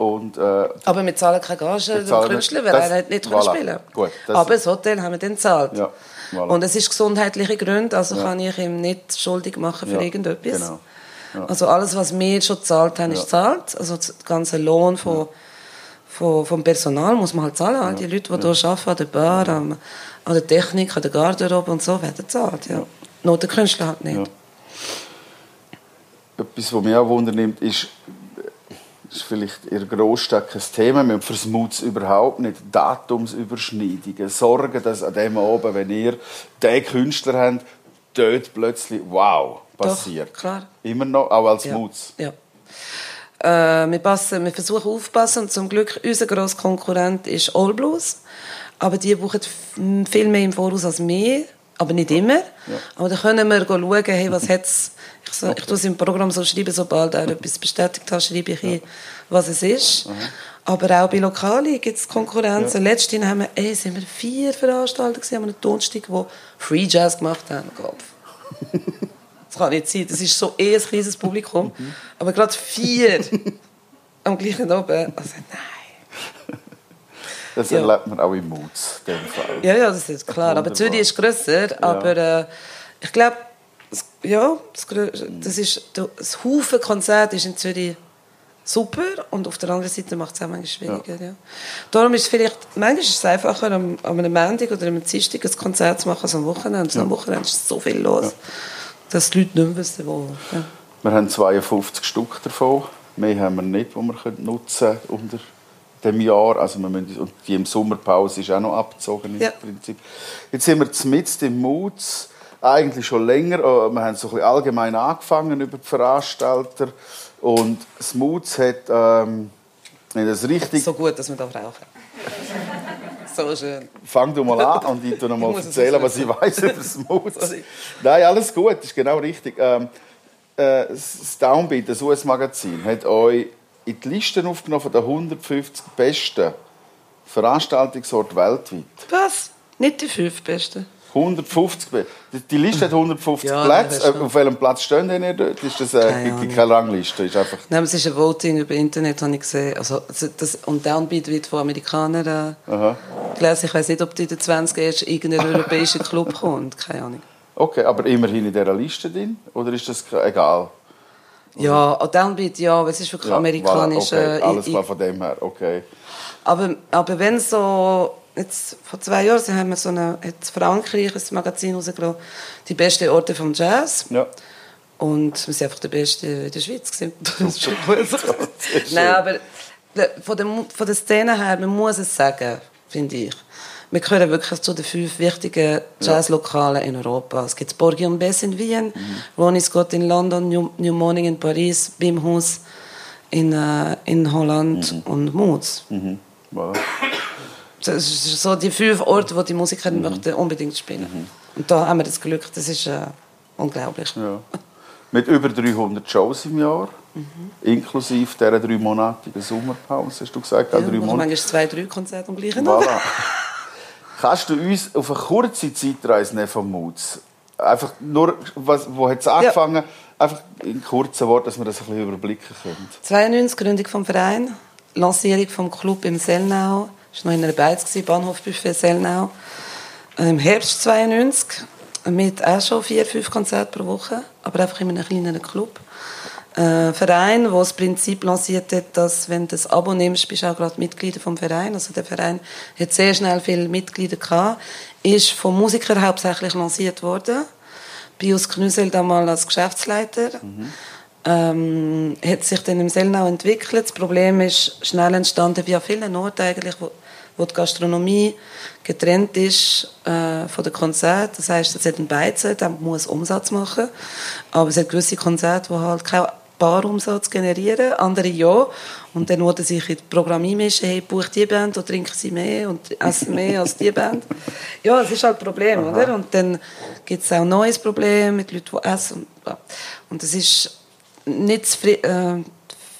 Und, äh, aber wir zahlen keine Gage dem Künstler, weil er nicht voilà. spielen Gut, Aber das Hotel haben wir dann gezahlt. Ja, voilà. Und es ist gesundheitliche Gründe, also ja. kann ich ihm nicht schuldig machen für ja, irgendetwas. Genau. Ja. Also alles, was wir schon gezahlt haben, ist gezahlt. Also der ganze Lohn von, von, vom Personal muss man halt zahlen. All die Leute, die hier arbeiten, an der Bar, an der Technik, an der Garderobe und so, werden gezahlt. Ja. Nur der Künstler halt nicht. Etwas, was mich auch wundernimmt, ist, ist vielleicht in Großstadt kein Thema. Wir vermuten überhaupt nicht Datumsüberschneidungen. Sorgen, dass an dem oben, wenn ihr den Künstler habt, dort plötzlich wow passiert. Doch, klar. Immer noch, auch als ja. Mutz. Ja. Äh, wir, passen, wir versuchen aufzupassen und zum Glück unser grosser Konkurrent ist All Blues. Aber die buchen viel mehr im Voraus als wir, aber nicht immer. Ja. Aber da können wir schauen, hey, was hat's ich, so, okay. ich tue es im Programm so schreiben, sobald er etwas bestätigt hat, schreibe ich ja. was es ist. Mhm. Aber auch bei Lokalen gibt es Konkurrenzen. Ja. Letztens haben wir, ey, sind wir vier Veranstalter gesehen, einen Donnerstag, die Free Jazz gemacht haben. das kann nicht sein. Das ist so eh ein kleines Publikum. Mhm. Aber gerade vier am gleichen oben. Also nein. Das ja. erlebt man auch im Moods, in dem Fall. Ja, ja, das ist klar. Aber Zürich ist grösser. Ja. Aber äh, ich glaube, ja, das, das ist, das Haufen Konzert ist in Zürich super und auf der anderen Seite macht es auch manchmal schwieriger. Ja. ja. Darum ist es vielleicht, manchmal ist es einfacher, am, am einem Montag oder einem Dienstag ein Konzert zu machen als am Wochenende. Ja. Am Wochenende ist so viel los, ja. Dass die Leute nicht wissen, wo. Ja. Wir haben 52 Stück davon. Mehr haben wir nicht, die wir nutzen können unter dem Jahr. Also wir müssen, und die im Sommerpause ist auch noch abgezogen im Prinzip. Jetzt sind wir mitten im Moods eigentlich schon länger. Äh, wir haben so ein bisschen allgemein angefangen über die Veranstalter. Und Smooths hat, ähm, das richtig... So gut, dass wir da rauchen. So schön. Fang du mal an und ich tu noch mal erzählen, was ich weiß über Smooths. Nein, alles gut, ist genau richtig. Ähm, äh, das Downbeat, das US-Magazin, hat euch in die Listen aufgenommen von den 150 besten Veranstaltungsorten weltweit. Was? Nicht die fünf besten? 150. Die Liste hat 150 ja, Plätze. Auf welchem Platz stehen denn dort? Ist das äh, keine, keine Rangliste? Ist einfach Nein, es ist ein Voting über Internet, habe ich gesehen. Also, das, und der Anbieter wird von Amerikanern äh, gelesen. Ich weiß nicht, ob die in den 20 erst irgendein europäischer Club kommt. Keine Ahnung. Okay, aber immerhin in dieser Liste drin? Oder ist das egal? Ja, Downbeat, ja, aber es ist wirklich Ja, amerikanisch. okay. äh, Alles klar von dem her, okay. Aber, aber wenn so, jetzt vor zwei Jahren haben wir so eine, hat Frankreich ein Magazin rausgelassen, die besten Orte vom Jazz. Ja. Und wir sind einfach der Beste in der Schweiz. gewesen. Das ist schon. Nein, aber von der, von der Szene her, man muss es sagen, finde ich. Wir gehören wirklich zu den fünf wichtigen Jazzlokalen in Europa. Es gibt Borgi und Bess in Wien, Ronnie Scott in London, New, New Morning in Paris, Bim Hus in, äh, in Holland und Moods. Mhm. Voilà. Das ist so die fünf Orte, wo die Musiker möchten unbedingt spielen. Und da haben wir das Glück, das ist äh, unglaublich. Ja. Mit über 300 Shows im Jahr, inklusive dieser dreimonatigen Sommerpause, hast du gesagt? Ja, Ja, drei Monate. manchmal zwei, drei Konzerte am gleichen. Voilà. Kannst du uns auf eine kurze Zeitreise nehmen von Moods? Einfach nur, was, wo hat es angefangen? Einfach in kurzen Worten, dass wir das ein bisschen überblicken können. 92 Gründung vom Verein, Lancierung vom Club im Sellnau, das war noch in einer Beiz, Bahnhofbuffet Sellnau. Im Herbst 92 mit auch schon vier, fünf Konzerte pro Woche, aber einfach in einem kleineren Club. Äh, Verein, der das Prinzip lanciert hat, dass wenn du ein Abo nimmst, bist du auch gerade Mitglied vom Verein. Also der Verein hat sehr schnell viele Mitglieder gehabt, ist vom Musiker hauptsächlich lanciert worden. Pius Knüsel damals als Geschäftsleiter. Ähm, hat sich dann im Sellnau entwickelt. Das Problem ist schnell entstanden, wie an vielen Orten eigentlich, wo, wo die Gastronomie getrennt ist äh, von den Konzerten. Das heißt, es hat einen Beizen, der muss Umsatz machen. Aber es hat gewisse Konzerte, die halt keinen Barumsatz generieren, andere ja. Und dann wurde sich in die Programmie mischen, hey, buch die Band oder trinken sie mehr und essen mehr als die Band. Ja, es ist halt ein Problem, oder? Und dann gibt es auch ein neues Problem mit Leuten, die essen. Und, und das ist nicht zufri- äh,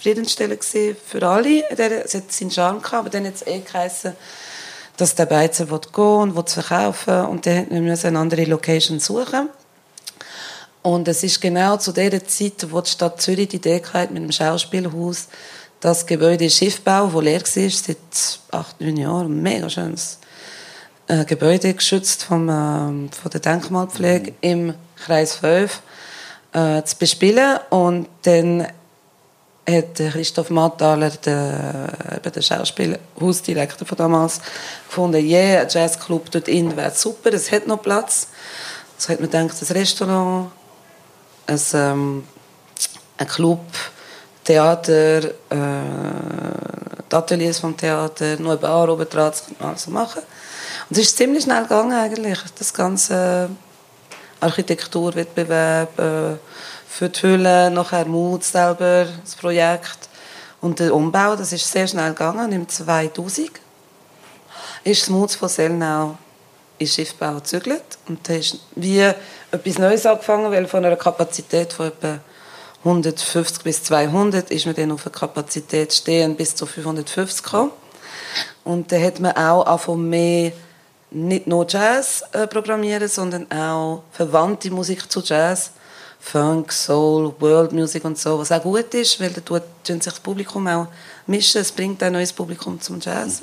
zufriedenstellend für alle. Es hat seinen Charme gehabt, aber dann hat es eh geheißen, dass der Beizer will gehen und will verkaufen und dann mussten wir eine andere Location suchen. Und es ist genau zu der Zeit, wo die Stadt Zürich die Idee hatte, mit dem Schauspielhaus, das Gebäude Schiffbau, das leer war, seit acht, neun Jahren, ein mega schönes äh, Gebäude, geschützt vom, ähm, von der Denkmalpflege im Kreis 5, äh, zu bespielen. Und dann hat Christoph Mattaler, der, der Schauspielhausdirektor von damals, gefunden, yeah, ein Jazzclub dort innen wäre super, es hat noch Platz. So hat man gedacht, ein Restaurant, ein, ähm, ein Club, Theater, äh, Ateliers vom Theater, noch eine Bar oben dran, das kann man alles machen. Und es ist ziemlich schnell gegangen eigentlich, das ganze Architekturwettbewerb äh, für die Hülle, nachher Mut selber, das Projekt und der Umbau, das ist sehr schnell gegangen. Im 2000 ist das Mut von Sellnau in Schiffbau gezügelt und da ist wie etwas Neues angefangen, weil von einer Kapazität von etwa 150 bis 200 ist man dann auf eine Kapazität stehen bis zu 550 gekommen. Und da hat man auch angefangen mehr nicht nur Jazz äh, programmieren, sondern auch verwandte Musik zu Jazz. Funk, Soul, World Music und so, was auch gut ist, weil da tut sich das Publikum auch mischen, es bringt auch ein neues Publikum zum Jazz.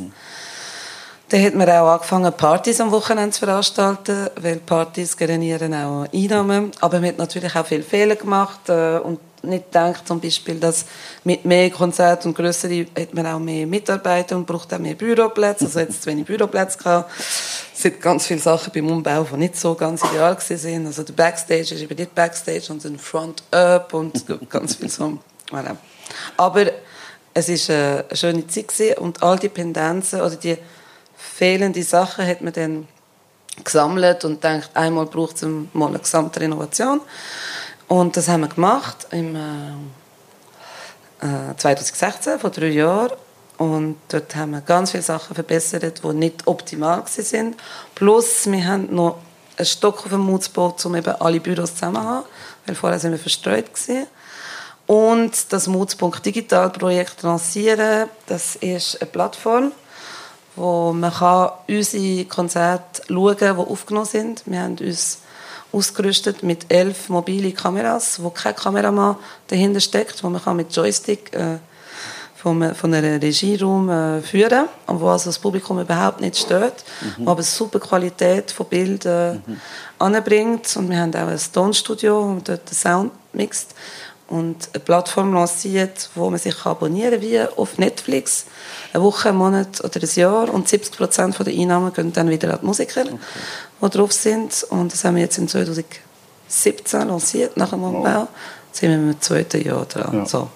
Dann hat man auch angefangen, Partys am Wochenende zu veranstalten, weil Partys generieren auch Einnahmen. Aber man hat natürlich auch viele Fehler gemacht äh, und nicht gedacht, zum Beispiel, dass mit mehr Konzerten und größere hat man auch mehr Mitarbeiter und braucht auch mehr Büroplätze. Also jetzt zu wenig Büroplätze gehabt. Es sind ganz viele Sachen beim Umbau, die nicht so ganz ideal sind. Also der Backstage ist eben nicht Backstage, sondern Front Up und ganz viel so. Aber es ist äh, eine schöne Zeit und all die Pendenzen oder die fehlende Sachen hat man dann gesammelt und denkt, einmal braucht es mal eine gesamte Renovation. Und das haben wir gemacht im äh, äh, 2016, vor drei Jahren. Und dort haben wir ganz viele Sachen verbessert, die nicht optimal waren. Plus, wir haben noch einen Stock auf dem Mut gebaut, um eben alle Büros zusammen zu haben, weil vorher sind wir verstreut gewesen. Und das Moods.digital Digital Projekt lancieren, das ist eine Plattform, wo man kann unsere Konzerte schauen kann, die aufgenommen sind. Wir haben uns ausgerüstet mit elf mobile Kameras, wo kein Kameramann dahinter steckt, wo man kann mit Joystick äh, vom, von einem Regieraum äh, führen, wo also das Publikum überhaupt nicht stört, mhm. wo aber super Qualität von Bildern mhm. anbringt. Und wir haben auch ein Tonstudio, wo dort den Sound mixt und eine Plattform lanciert, wo man sich abonnieren kann, wie auf Netflix, eine Woche, einen Monat oder ein Jahr und 70 Prozent der Einnahmen gehen dann wieder an die Musiker, okay. Die drauf sind. Und das haben wir jetzt in 2017 lanciert, nach dem Umbau. Oh sind wir im zweiten Jahr dran. Ja. So,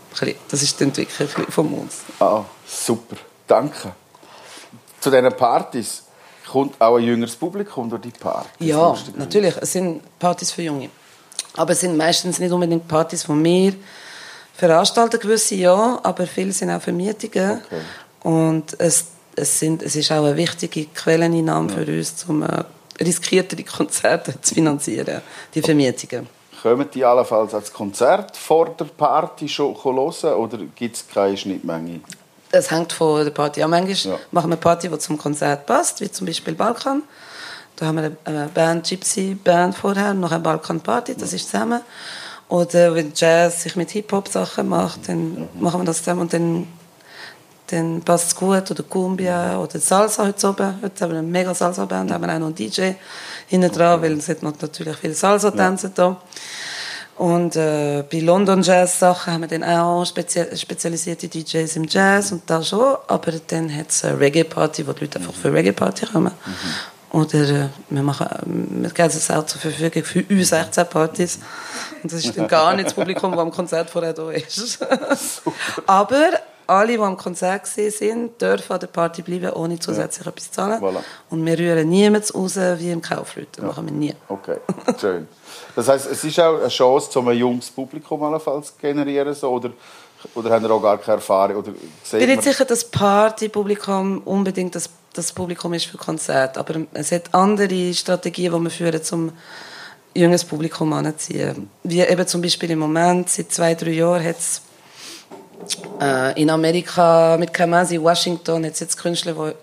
das ist die Entwicklung von uns. Ah, super. Danke. Zu diesen Partys kommt auch ein jüngeres Publikum durch die Partys? Ja, natürlich. Es sind Partys für Junge. Aber es sind meistens nicht unbedingt Partys von mir veranstalten, gewisse ja, aber viele sind auch Vermietungen. Okay. Und es, es, sind, es ist auch eine wichtige Quelleneinnahme ja. für uns, um riskiertere Konzerte zu finanzieren, die Vermietungen. Kommen die allenfalls als Konzert vor der Party schon hören oder gibt es keine Schnittmenge? Es hängt von der Party an. Manchmal ja. machen wir eine Party, die zum Konzert passt, wie zum Beispiel Balkan. Da haben wir eine Band, Gypsy Band vorher, noch eine Balkan Party, das ist zusammen. Oder wenn Jazz sich mit Hip-Hop-Sachen macht, dann mhm. machen wir das zusammen und dann, dann passt es gut. Oder Cumbia oder Salsa heute oben. Heute haben wir eine mega Salsa-Band, mhm. haben wir auch noch einen DJ hinten dran, weil es hat natürlich viele Salsa-Tänze ja. da. Und äh, bei London Jazz Sachen haben wir dann auch spezie spezialisierte DJs im Jazz und da schon. Aber dann hat es eine Reggae Party, wo die Leute einfach für Reggae Party kommen. Mhm. Oder äh, wir, machen, wir geben es auch zur Verfügung für uns 16 Partys. Und das ist dann gar nicht das Publikum, das am Konzert vorher da ist. Aber alle, die am Konzert sind, dürfen an der Party bleiben, ohne zusätzlich ja. etwas zu zahlen. Voilà. Und wir rühren niemanden raus wie im Kaufleuten. Das ja. machen wir nie. Okay, schön. Das heisst, es ist auch eine Chance, um ein junges Publikum allenfalls zu generieren, so, oder, oder haben Sie auch gar keine Erfahrung? Oder ich bin nicht sicher, dass Partypublikum unbedingt das, das Publikum ist für Konzerte, aber es hat andere Strategien, die wir führen, um junges Publikum anzuziehen. Wie eben zum Beispiel im Moment, seit zwei, drei Jahren hat es äh, in Amerika mit Kamasi, Washington, jetzt jetzt Künstler, die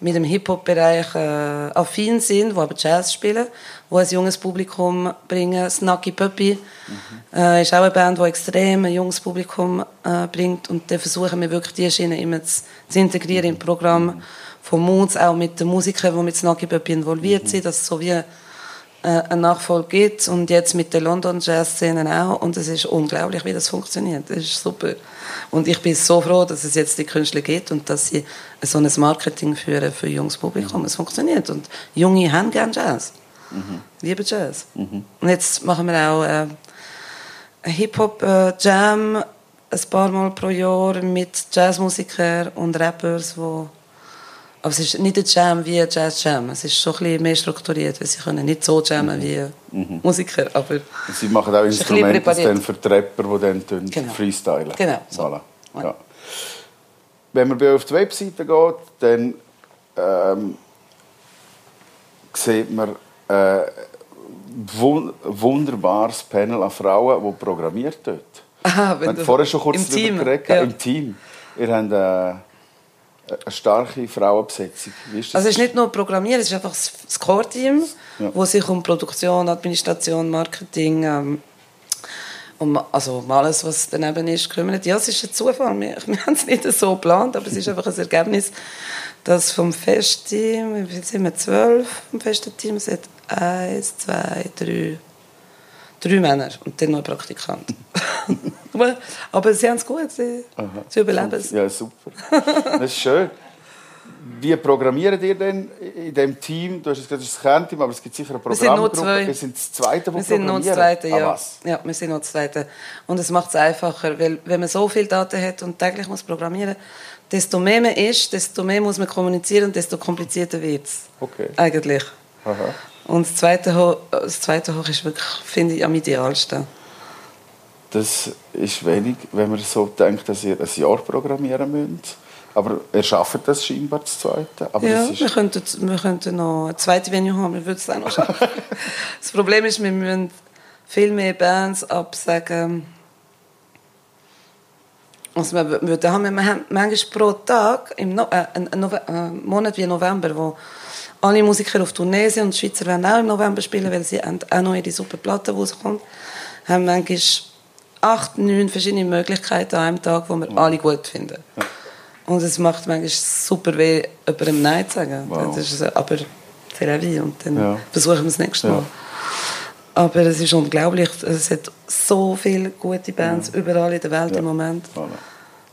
mit dem Hip-Hop-Bereich äh, affin sind, die aber Jazz spielen, die ein junges Publikum bringen. Snacky Puppy mhm. äh, ist auch eine Band, die extrem ein junges Publikum äh, bringt. Und da versuchen wir wirklich, diese Schiene immer zu, zu integrieren im Programm mhm. von Moods, auch mit den Musikern, die mit Snacky Puppy involviert mhm. sind, dass so wie äh, einen Nachfolge gibt. Und jetzt mit der London Jazz-Szene auch. Und es ist unglaublich, wie das funktioniert. Das ist super. Und ich bin so froh, dass es jetzt die Künstler gibt und dass sie so ein Marketing führen für junges Publikum. Es funktioniert. Und Junge haben gerne Jazz. Mhm. Lieben Jazz. Mhm. Und jetzt machen wir auch äh, ein Hip-Hop-Jam äh, ein paar Mal pro Jahr mit Jazzmusikern und Rappers, wo aber es ist nicht ein Jam wie ein Jazz-Jam. Es ist schon ein bisschen mehr strukturiert, weil sie können nicht so jammen wie mhm. Musiker. Aber sie machen auch Instrumente dann für die Rapper, die dann genau. freestylen. Genau. So. Voilà. Ja. Wenn man auf die Webseite geht, dann ähm, sieht man äh, ein wunderbares Panel an Frauen, die programmiert dort. Ah, wenn wir haben vorher schon kurz im Team. Geredet, ja. im Team. Ihr habt äh, eine starke Frauenbesetzung. Das? Also es ist nicht nur Programmieren, es ist einfach das Core-Team, ja. wo sich um Produktion, Administration, Marketing, ähm, um, also um alles, was daneben ist, kümmert. Ja, es ist ein Zufall. Wir, wir haben es nicht so geplant, aber es ist einfach ein Ergebnis, dass vom Festteam, wie sind wir, zwölf vom festen Team, es hat eins, zwei, drei, drei Männer und dann noch ein Praktikant. aber sie haben es gut, sie, sie überleben es. Ja, super. Das ist schön. Wie programmiert ihr denn in dem Team? Du hast gesagt, das ist das Kernteam, aber es gibt sicher eine Programmgruppe. Wir sind das Zweite, Wir sind noch das Zweite, ah, ja. Ah, ja. Wir sind noch das Zweite. Und es macht es einfacher, weil wenn man so viele Daten hat und täglich muss programmieren desto mehr man ist, desto mehr muss man kommunizieren und desto komplizierter wird es. Okay. Eigentlich. Aha. Und das zweite, Hoch, das zweite Hoch ist wirklich, finde ich, am idealsten. Das ist wenig, wenn man so denkt, dass ihr ein Jahr programmieren müsst. Aber ihr schafft das scheinbar, das zweite. Aber ja, das ist wir, könnten, wir könnten noch eine zweite Venue haben, wir würden es auch noch schaffen. das Problem ist, wir müssen viel mehr Bands absagen. Also wir, wir, haben wir manchmal pro Tag, im no äh, ein, ein, ein Monat wie November, wo alle Musiker auf Tournee sind und die Schweizer werden auch im November spielen, weil sie auch noch ihre super Platte rauskommt, haben manchmal acht, neun verschiedene Möglichkeiten an einem Tag, die wir alle gut finden. Und es macht manchmal super weh, jemandem Nein zu sagen. Wow. Das ist, aber vie. Und dann Ja. versuchen wir es nächste Mal. Ja. Aber es ist unglaublich. Es hat so viele gute Bands überall in der Welt im Moment.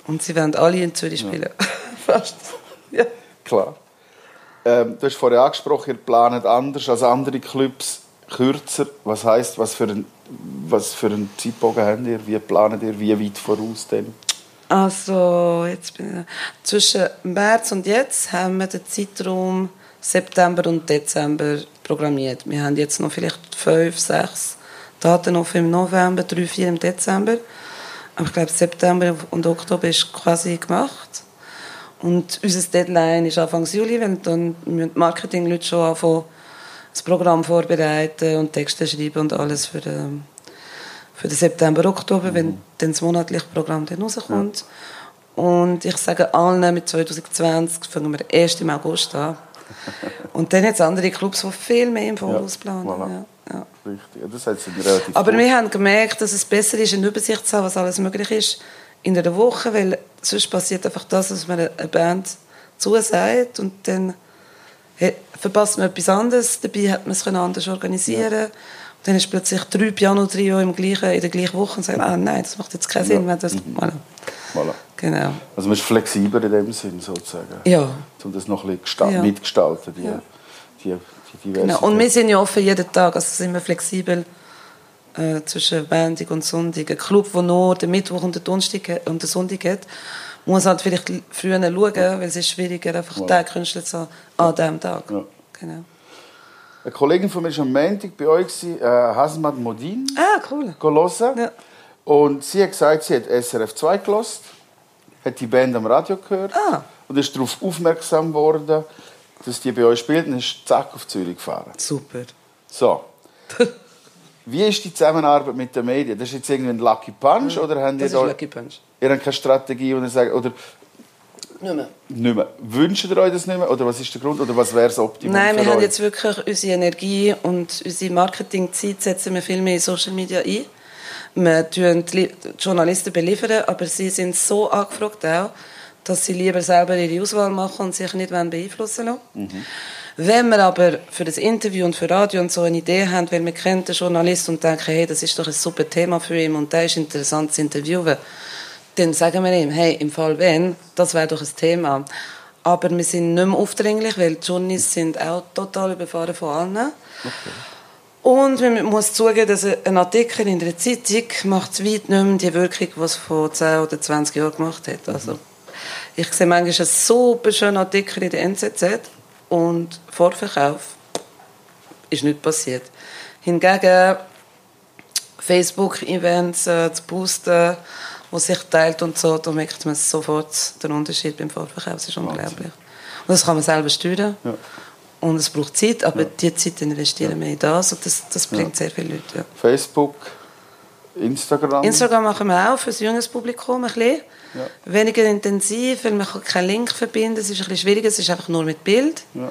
Und sie werden alle in Zürich spielen. Fast. Ja. Klar. Ähm, du hast vorher angesprochen, ihr plant anders als andere Clubs, kürzer. Was heißt, was für ein was für einen Zeitbogen habt ihr? Wie plant ihr? Wie weit voraus denn? Also, jetzt bin ich, zwischen März und jetzt haben wir den Zeitraum September und Dezember programmiert. Wir haben jetzt noch vielleicht fünf, sechs Daten noch im November, drei, vier im Dezember. Aber ich glaube, September und Oktober ist quasi gemacht. Und unser Deadline ist Anfang Juli, wenn dann Marketingleute schon anfangen, das Programm vorbereiten und Texte schreiben und alles für den, für den September, Oktober, wenn dann das monatliche Programm dann rauskommt. Und ich sage allen, mit 2020 fangen wir erst im August an. Und dann jetzt andere Clubs, die viel mehr im Voraus planen. voilà. Ja, ja. Richtig. Ja, das hat sich relativ Aber gut. wir haben gemerkt, dass es besser ist, eine Übersicht zu haben, was alles möglich ist in einer Woche, weil sonst passiert einfach das, dass man eine Band zusagt und dann verpasst man etwas anderes, dabei hat man es können anders organisieren Und dann ist plötzlich drei Piano-Trio im gleichen, in der gleichen Woche und sagt, ah nein, das macht jetzt keinen Sinn. Ja. Wenn das, voilà. Voilà. Genau. Also man ist flexibler in dem Sinn sozusagen. Ja. Um das noch ein bisschen Ja. mitgestalten, die, Ja. die, die Diversität. Genau. Und wir sind ja offen jeden Tag, also sind wir flexibel äh, zwischen Montag und Sonntag. Ein Club, der nur den Mittwoch und den Donnerstag und den Sonntag hat, muss halt vielleicht früher schauen, weil es ist schwieriger, einfach Ja. den Künstler zu haben an diesem Tag. Ja. Genau. Eine Kollegin von mir war am Montag bei euch, äh, Hasmat Modin, Ah, cool. hören. Ja. Und sie hat gesagt, sie hat SRF 2 gelost, hat die Band am Radio gehört Ah. und ist darauf aufmerksam geworden, dass die bei euch spielt und ist zack auf Zürich gefahren. Super. So. Wie ist die Zusammenarbeit mit den Medien? Das ist jetzt irgendwie ein Lucky Punch oder habt ihr Das ist da, Lucky Punch. Ihr habt keine Strategie und ihr sagt, oder Nicht mehr. nicht mehr. Wünscht ihr euch das nicht mehr oder was ist der Grund oder was wäre das Optimum Nein, für wir haben euch? jetzt wirklich unsere Energie und unsere Marketingzeit setzen wir viel mehr in Social Media ein. Wir tun die Li- die Journalisten beliefern, aber sie sind so angefragt auch, dass sie lieber selber ihre Auswahl machen und sich nicht beeinflussen lassen. Wenn wir aber für das Interview und für Radio und so eine Idee haben, weil wir kennen den Journalist und denken, hey, das ist doch ein super Thema für ihn und der ist interessant zu interviewen, dann sagen wir ihm, hey, im Fall wenn, das wäre doch ein Thema. Aber wir sind nicht mehr aufdringlich, weil die Journeys sind auch total überfahren von allen. Und man muss zugeben, dass ein Artikel in der Zeitung macht weit nicht mehr die Wirkung, die es vor 10 oder 20 Jahren gemacht hat. Also, ich sehe manchmal einen super schönen Artikel in der NZZ und Vorverkauf ist nicht passiert. Hingegen Facebook-Events äh, zu boosten, wo sich teilt und so, da merkt man sofort den Unterschied beim Vorverkauf. Das ist unglaublich. Und das kann man selber steuern. Ja. Und es braucht Zeit, aber die Zeit investieren wir in das und das, das bringt sehr viele Leute. Ja. Facebook, Instagram? Instagram machen wir auch für das junges Publikum ein bisschen. Ja. Weniger intensiv, weil man kann keinen Link verbinden Es ist ein bisschen schwieriger, es ist einfach nur mit Bild. Ja.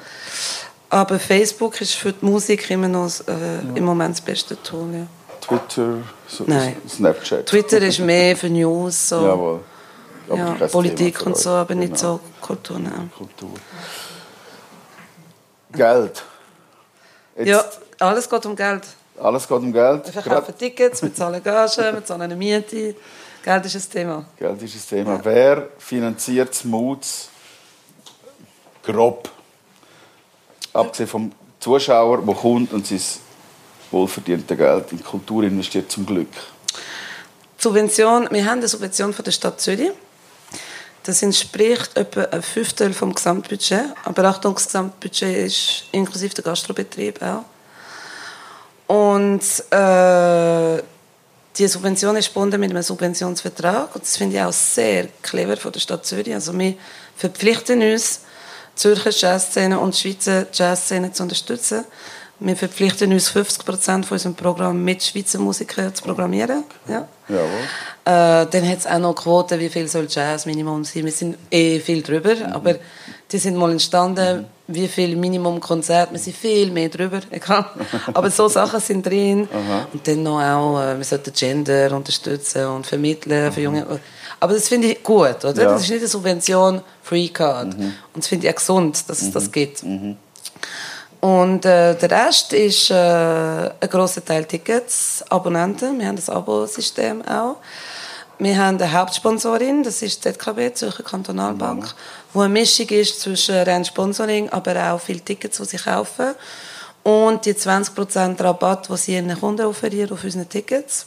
Aber Facebook ist für die Musik immer noch äh, im Moment das beste Tool. Ja. Twitter, so, Nein. Snapchat. Twitter ist mehr für News, so, Jawohl. Ja, Politik und so, aber nicht Genau. so Kultur. Nein. Kultur. Geld. Jetzt, Ja, alles geht um Geld. Alles geht um Geld. Wir verkaufen Tickets, wir zahlen Gagen, wir zahlen eine Miete. Geld ist ein Thema. Geld ist das Thema. Wer finanziert das Moods grob? Abgesehen vom Zuschauer, der kommt und sein wohlverdiente Geld in Kultur investiert, zum Glück. Subvention, wir haben eine Subvention von der Stadt Zürich. Das entspricht etwa ein Fünftel vom Gesamtbudget. Aber Achtung, das Gesamtbudget ist inklusive der Gastrobetrieb auch. Und äh, die Subvention ist verbunden mit einem Subventionsvertrag. Und das finde ich auch sehr clever von der Stadt Zürich. Also wir verpflichten uns, die Zürcher Jazzszene und die Schweizer Jazzszene zu unterstützen. Wir verpflichten uns, 50 Prozent von unserem Programm mit Schweizer Musikern zu programmieren. Ja. Jawohl. Äh, dann hat es auch noch Quoten, wie viel soll Jazz Minimum sein. Wir sind eh viel drüber, aber Die sind mal entstanden, wie viel Minimumkonzert, wir sind viel mehr drüber, egal. Aber so Sachen sind drin. Und dann noch auch, äh, wir sollten Gender unterstützen und vermitteln für junge. Aber das finde ich gut, oder? Ja. Das ist nicht eine Subvention, Free Card. Und das finde ich auch gesund, dass es das gibt. Und äh, der Rest ist äh, ein grosser Teil Tickets, Abonnenten. Wir haben das Abo-System auch. Wir haben eine Hauptsponsorin, das ist die ZKB, Zürcher Kantonalbank, wo eine Mischung ist zwischen rein Sponsoring, aber auch viele Tickets, die sie kaufen. Und die 20% Rabatt, die sie ihren Kunden offerieren auf unseren Tickets.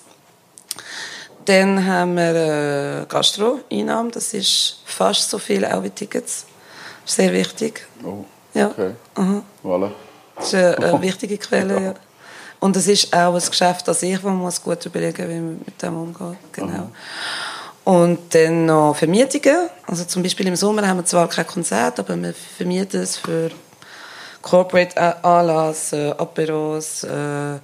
Dann haben wir äh, Gastro-Einnahmen, das ist fast so viel auch wie Tickets. Sehr wichtig. Oh, Ja. okay. Aha. Voilà. Das ist eine, eine wichtige Quelle, ja. Und es ist auch ein Geschäft an sich, wo man muss gut überlegen wie man mit dem umgeht. Genau. Und dann noch Vermietungen. Also zum Beispiel im Sommer haben wir zwar kein Konzert, aber wir vermieten es für Corporate Anlass, äh, Aperos, äh,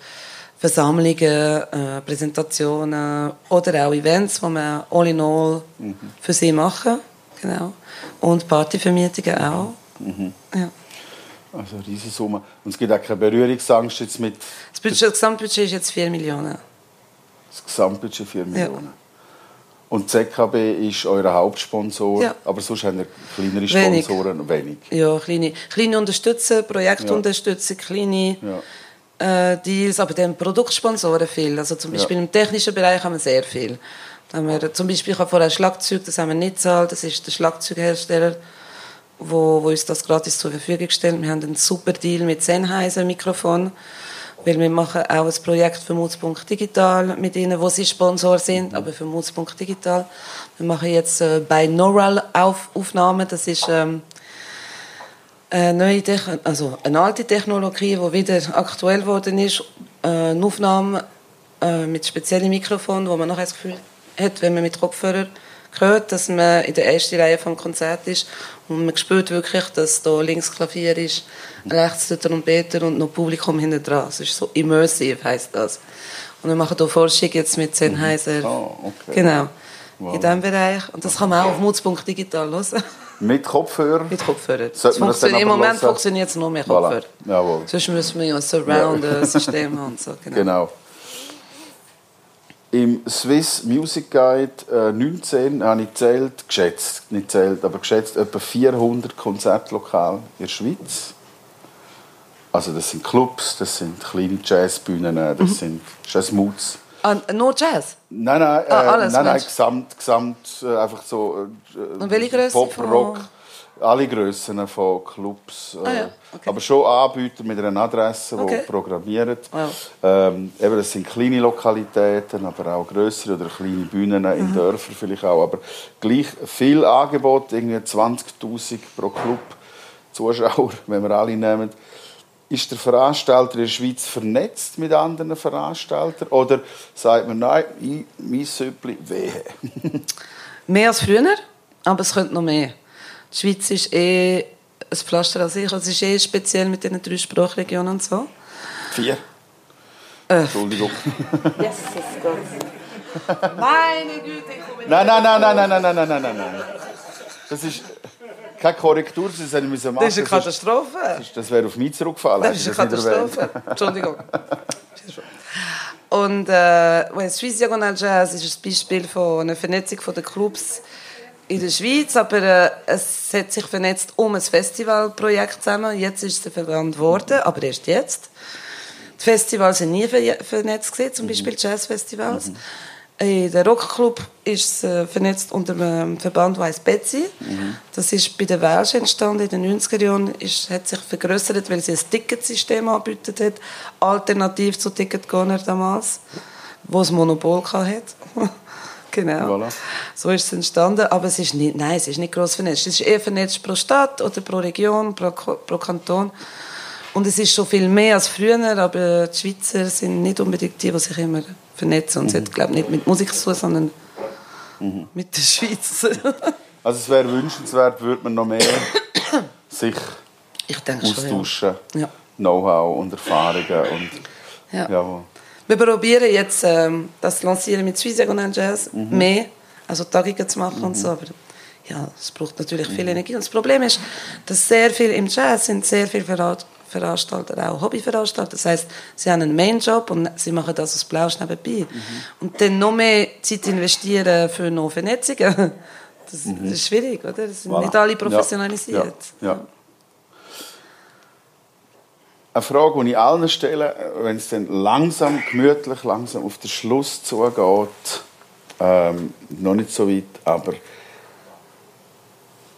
Versammlungen, äh, Präsentationen oder auch Events, die wir all in all für sie machen. Genau. Und Partyvermietungen auch. Ja. Also eine riesige Summe. Und es gibt auch keine Berührungsangst jetzt mit Das, Budget, das Gesamtbudget ist jetzt 4 Millionen. das Gesamtbudget 4 Millionen. Und die ZKB ist euer Hauptsponsor, Ja. aber sonst haben ihr kleinere Wenig. Sponsoren wenig. Ja, kleine, kleine Unterstützen, Projektunterstützen, kleine äh, Deals, aber dann Produktsponsoren viel. Also zum Beispiel Ja. im technischen Bereich haben wir sehr viel. Da haben wir, zum Beispiel, ich habe vorher Schlagzeug, das haben wir nicht gezahlt, das ist der Schlagzeughersteller, wo, wo uns das gratis zur Verfügung stellt. Wir haben einen super Deal mit Sennheiser Mikrofon, weil wir machen auch ein Projekt für Mutzpunkt Digital mit ihnen, wo sie Sponsor sind, aber für Mutzpunkt Digital. Wir machen jetzt äh, Binaural Auf Aufnahmen, das ist ähm, eine, neue Techn also eine alte Technologie, die wieder aktuell geworden ist. Äh, eine Aufnahme äh, mit speziellen Mikrofonen, wo man nachher das Gefühl hat, wenn man mit Kopfhörer hört, dass man in der ersten Reihe vom Konzert ist und man spürt wirklich, dass da links Klavier ist, rechts der Trompeter und noch Publikum hinten dran. Es ist so immersive, heißt das. Und wir machen hier Forschung jetzt mit Sennheiser. Ah, okay. Genau. Wow. In diesem Bereich. Und das kann man auch auf Mutzpunkt digital hören. Mit Kopfhörer? Mit Kopfhörer. Im Moment funktioniert es nur mit Voilà. Kopfhörer. Jawohl. Sonst müssen wir ja ein Surround-System haben. und So. Genau. Genau. Im Swiss Music Guide äh, 19 habe ich gezählt, geschätzt, nicht gezählt, aber geschätzt etwa 400 Konzertlokale in der Schweiz. Also das sind Clubs, das sind kleine Jazzbühnen, das Mhm. sind Jazzmoots. Ah, nur Jazz? Nein, nein, äh, Ah, alles, nein, nein gesamt, gesamt äh, einfach so äh, Und Pop, von- Rock, alle Grössen von Clubs. Äh, Ah, ja, okay. Aber schon Anbieter mit einer Adresse, die Okay. programmieren. Wow. Ähm, eben, das sind kleine Lokalitäten, aber auch größere oder kleine Bühnen Mhm. in Dörfern vielleicht auch. Aber gleich viel Angebot, irgendwie 20'000 pro Club Zuschauer, wenn wir alle nehmen. Ist der Veranstalter in der Schweiz vernetzt mit anderen Veranstaltern? Oder sagt man, nein, ich- mein Süppli, wehe? Mehr als früher, aber es könnte noch mehr. Die Schweiz ist eh ein Pflaster an sich. Also Es ist eh speziell mit diesen drei Sprachregionen und so. Vier? Äh. Entschuldigung. Jesus Gott. Meine Güte, ich komme Nein, nein, nein, nein, nein, nein, nein, nein, nein, nein, nein. Das ist keine Korrektur, das hätte ich müssen machen Das ist eine Katastrophe. Das, das wäre auf mich zurückgefallen. Das ist eine. Katastrophe. Entschuldigung. Und äh, Swiss Diagonal Jazz ist ein Beispiel von einer Vernetzung der Clubs in der Schweiz, aber äh, es hat sich vernetzt um ein Festivalprojekt zusammen. Jetzt ist es ein Verband geworden, aber erst jetzt. Die Festivals sind nie ver- vernetzt gewesen, zum Beispiel Jazzfestivals. In der Rockclub ist es äh, vernetzt unter einem Verband, heißt Betsy. Das ist bei der Welsch entstanden in den 90er Jahren. Ist, hat sich vergrößert, weil sie ein Ticketsystem angebietet hat, alternativ zu Ticketgoner damals, wo es Monopol hatte. genau. Voilà. So ist es entstanden, aber es ist nicht, nein, es ist nicht gross vernetzt. Es ist eher vernetzt pro Stadt oder pro Region, pro, pro Kanton. Und es ist schon viel mehr als früher, aber die Schweizer sind nicht unbedingt die, die sich immer vernetzen. Und es hat, glaube ich, nicht mit Musik zu tun, sondern mit der Schweiz. Also es wäre wünschenswert, würde man noch mehr sich ich denke schon, austauschen. Ja. Know-how und Erfahrungen. Und, Ja. Jawohl. Wir probieren jetzt ähm, das Lancieren mit Swiss Diagonal Jazz mehr, also Tagungen zu machen und so, aber ja, es braucht natürlich viel Energie. Und das Problem ist, dass sehr viel im Jazz sind sehr viele Veranstalter auch Hobbyveranstalter. Das heißt, sie haben einen Mainjob und sie machen das aus Blausch nebenbei. Mhm. Und dann noch mehr Zeit investieren für noch Vernetzungen, das, mhm. das ist schwierig, oder? Das sind voilà. nicht alle professionalisiert. Ja. Ja. Eine Frage, die ich allen stelle, wenn es dann langsam, gemütlich, langsam auf den Schluss zugeht, ähm, noch nicht so weit, aber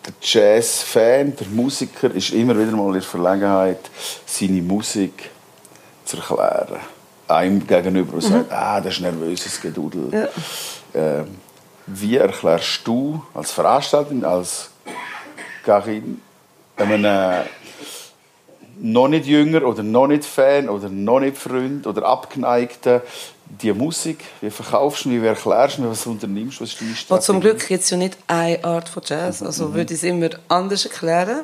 der Jazz-Fan, der Musiker, ist immer wieder mal in der Verlegenheit, seine Musik zu erklären. Einem gegenüber, der mhm. sagt, ah, das ist nervöses Gedudel. Ja. Ähm, wie erklärst du als Veranstalterin, als Karin, einem noch nicht jünger oder noch nicht Fan oder noch nicht Freund oder Abgeneigten die Musik? Wie verkaufst du, wie erklärst du, was unternimmst, was ist deine Strategie? Zum Glück gibt es ja nicht eine Art von Jazz, also mhm. würde ich es immer anders erklären.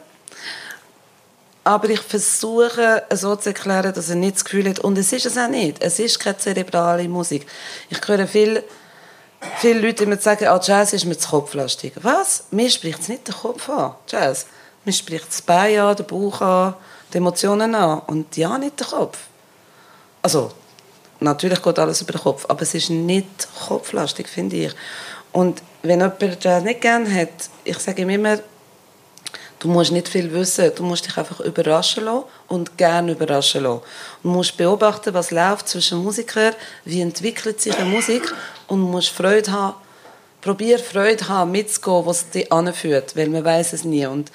Aber ich versuche es so zu erklären, dass er nicht das Gefühl hat, und es ist es auch nicht, es ist keine zerebrale Musik. Ich höre viele, viele Leute immer sagen, ah, Jazz ist mir zu kopflastig. Was? Mir spricht es nicht den Kopf an, Jazz. Mir spricht das Bein an, den Bauch an, die Emotionen an und ja, nicht den Kopf. Also, natürlich geht alles über den Kopf, aber es ist nicht kopflastig, finde ich. Und wenn jemand Jazz nicht gerne hat, ich sage ihm immer, du musst nicht viel wissen, du musst dich einfach überraschen lassen und gerne überraschen lassen. Du musst beobachten, was läuft zwischen Musikern, wie entwickelt sich eine Musik und du musst Freude haben, probier Freude haben, mitzugehen, was dich anführt, weil man weiß es nie. Und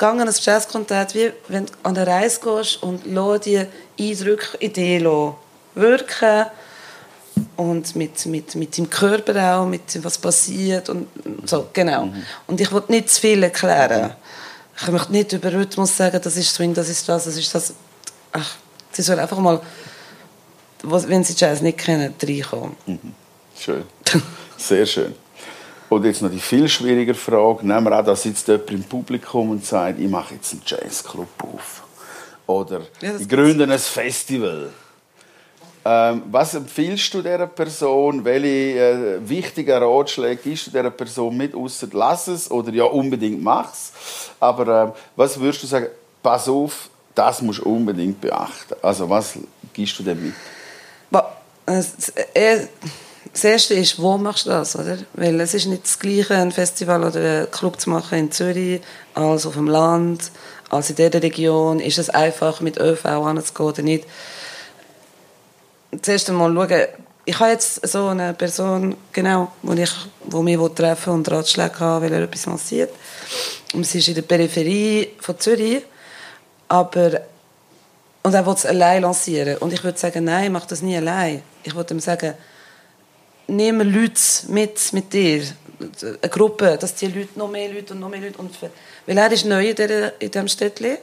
gegangen ein Jazzkonzert, wie wenn du an der Reise gehst und lass die Eindrücke in dich wirken und mit, mit, mit dem Körper auch, mit was passiert und so, genau. Mhm. Und ich wollte nicht zu viel erklären. Ich möchte nicht über Rhythmus sagen, das ist Swing, das ist das, das ist das. Ach, sie sollen einfach mal, wenn sie Jazz nicht kennen, reinkommen. Mhm. Schön. Sehr schön. Und jetzt noch die viel schwierigere Frage. Nehmen wir an, da sitzt jemand im Publikum und sagt, ich mache jetzt einen Jazzclub auf. Oder ja, ich gründe ein Festival. Ähm, was empfiehlst du dieser Person? Welche äh, wichtigen Ratschläge gibst du dieser Person mit, außer lass es oder ja unbedingt mach es? Aber äh, was würdest du sagen, pass auf, das musst du unbedingt beachten? Also was gibst du dem mit? Äh, das Erste ist, wo machst du das? Oder? Weil es ist nicht das Gleiche, ein Festival oder einen Club zu machen in Zürich als auf dem Land, als in dieser Region. Ist es einfach, mit ÖV anzugehen oder nicht? zuerst einmal schauen, ich habe jetzt so eine Person, genau, wo, ich, wo mich treffen und Ratschläge haben, weil er etwas passiert. Und sie ist in der Peripherie von Zürich, aber und er will es allein lancieren. Und ich würde sagen, nein, mach das nie allein. Ich würde ihm sagen, nehme Leute mit, mit dir. Eine Gruppe, dass die Leute, noch mehr Leute und noch mehr Leute. Und, weil er ist neu in, diesem Städtchen.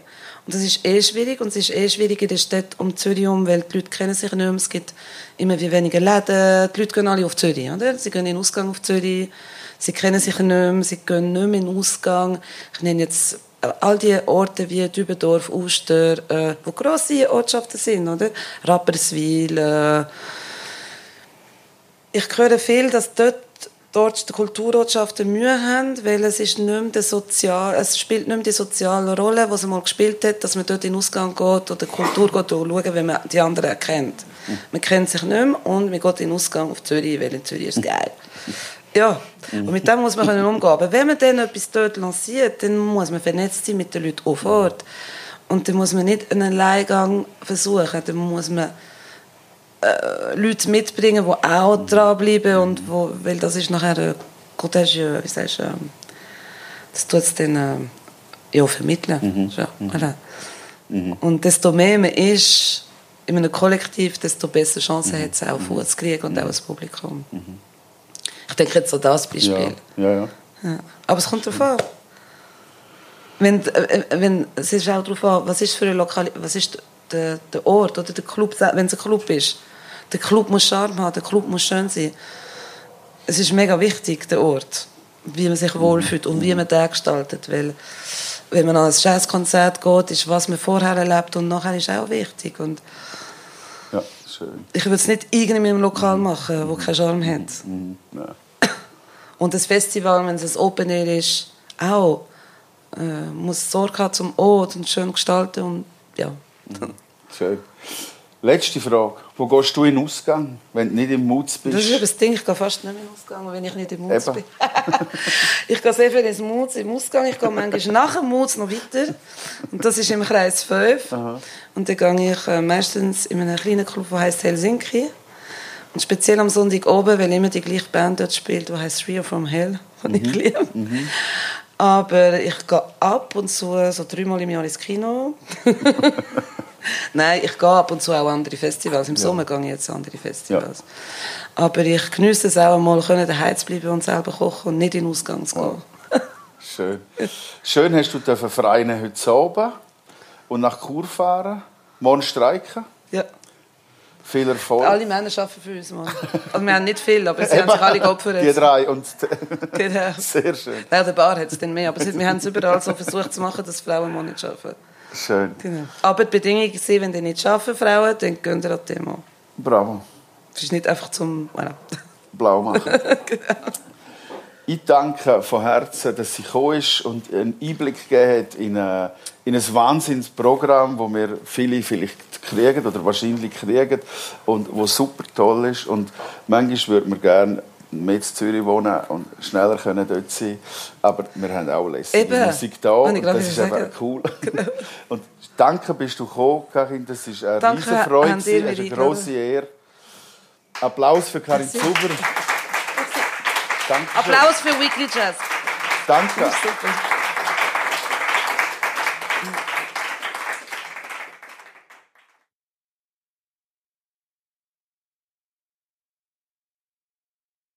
Und das ist eh schwierig und es ist eh schwierig in der Stadt um Zürich herum, weil die Leute kennen sich nicht mehr. Es gibt immer weniger Läden. Die Leute gehen alle auf Zürich, oder? Sie gehen in den Ausgang auf Zürich. Sie kennen sich nicht mehr. Sie gehen nicht mehr in den Ausgang. Ich nenne jetzt all die Orte wie Dübendorf, Uster, äh, wo grosse Ortschaften sind, oder? Rapperswil. Äh. Ich höre viel, dass dort dort die Kulturortschaften Mühe haben, weil es ist nicht mehr sozial, es spielt nicht mehr die soziale Rolle, die sie mal gespielt hat, dass man dort in den Ausgang geht oder Kultur geht und schaut, wenn man die anderen erkennt. Man kennt sich nicht mehr und man geht in den Ausgang auf Zürich, weil in Zürich ist es geil. Ja, und mit dem muss man umgehen. Aber wenn man dann etwas dort lanciert, dann muss man vernetzt sein mit den Leuten auch vor Ort. Und dann muss man nicht einen Alleingang versuchen, dann muss man äh, Leute mitbringen, die auch dranbleiben und wo, weil das ist nachher äh, contagieux, wie sagst du, äh, das tut es dann äh, ja, vermitteln. Mhm. Ja, mhm. Mhm. Und desto mehr man ist in einem Kollektiv, desto bessere Chancen mhm. hat es auch mhm. vorzukriegen und auch das Publikum. Mhm. Ich denke jetzt an das Beispiel. Ja. Ja, ja. Aber es kommt darauf an. Wenn, äh, wenn, es ist auch darauf an, was ist für eine Lokal was ist der, der Ort oder der Club, wenn es ein Club ist. Der Club muss Charme haben, der Club muss schön sein. Es ist mega wichtig, der Ort, wie man sich wohlfühlt und wie man den gestaltet. Weil, wenn man an ein Jazzkonzert geht, ist, was man vorher erlebt und nachher ist auch wichtig. Und ja, schön. Ich würde es nicht irgendwie in einem Lokal machen, wo keinen Charme hat. Mhm. Ja. Und das Festival, wenn es ein Open Air ist, auch äh, muss Sorge haben zum Ort und schön gestalten und ja. Schön. Letzte Frage. Wo gehst du in den Ausgang, wenn du nicht im Mutz bist? Das ist das Ding, ich gehe fast nicht in den Ausgang, wenn ich nicht im Mutz Eben. bin. ich gehe sehr viel ins Mutz, im Ausgang, ich gehe manchmal nach dem Mutz noch weiter. Und das ist im Kreis 5. Und dann gehe ich äh, meistens in einen kleinen Club, der heißt Helsinki. Und speziell am Sonntag oben, weil immer die gleiche Band dort spielt, die heißt Rio from Hell, von ich liebe. Aber ich gehe ab und zu so dreimal im Jahr ins Kino. Nein, ich gehe ab und zu auch an andere Festivals. Im Sommer gehe ich jetzt an andere Festivals. Aber ich genieße es auch einmal, können daheim zu bleiben und selber kochen und nicht in den Ausgang zu gehen. Schön. Schön hast du dürfen Vereine heute Abend und nach Chur fahren. Morgen streiken. Ja. Viel Erfolg. Alle Männer arbeiten für uns, Mann. Also wir haben nicht viel, aber sie haben sich alle geopfert. Die drei. Und Genau. Sehr schön. Nein, der Bar hat es dann mehr. Aber wir haben es überall so versucht zu machen, dass Frauen mal nicht arbeiten. Schön. Genau. Aber die Bedingung ist, wenn die nicht arbeiten, Frauen, dann gehen ihr an die Demo. Bravo. Das ist nicht einfach zum... Voilà. Blau machen. Ich danke von Herzen, dass sie gekommen ist und einen Einblick gegeben hat in, ein- in ein Wahnsinnsprogramm, das wir viele vielleicht kriegen oder wahrscheinlich kriegen und wo super toll ist. Und manchmal würde man gerne mehr in Zürich wohnen und schneller können dort sein Aber wir haben auch lässige. Musik da und das ist eben cool. Und danke, bist du gekommen, Karin. Das ist eine Danke, riesige Freude, es ist eine grosse Ehre. Applaus für Karin. Zuber. Applaus für Weekly Jazz. Danke.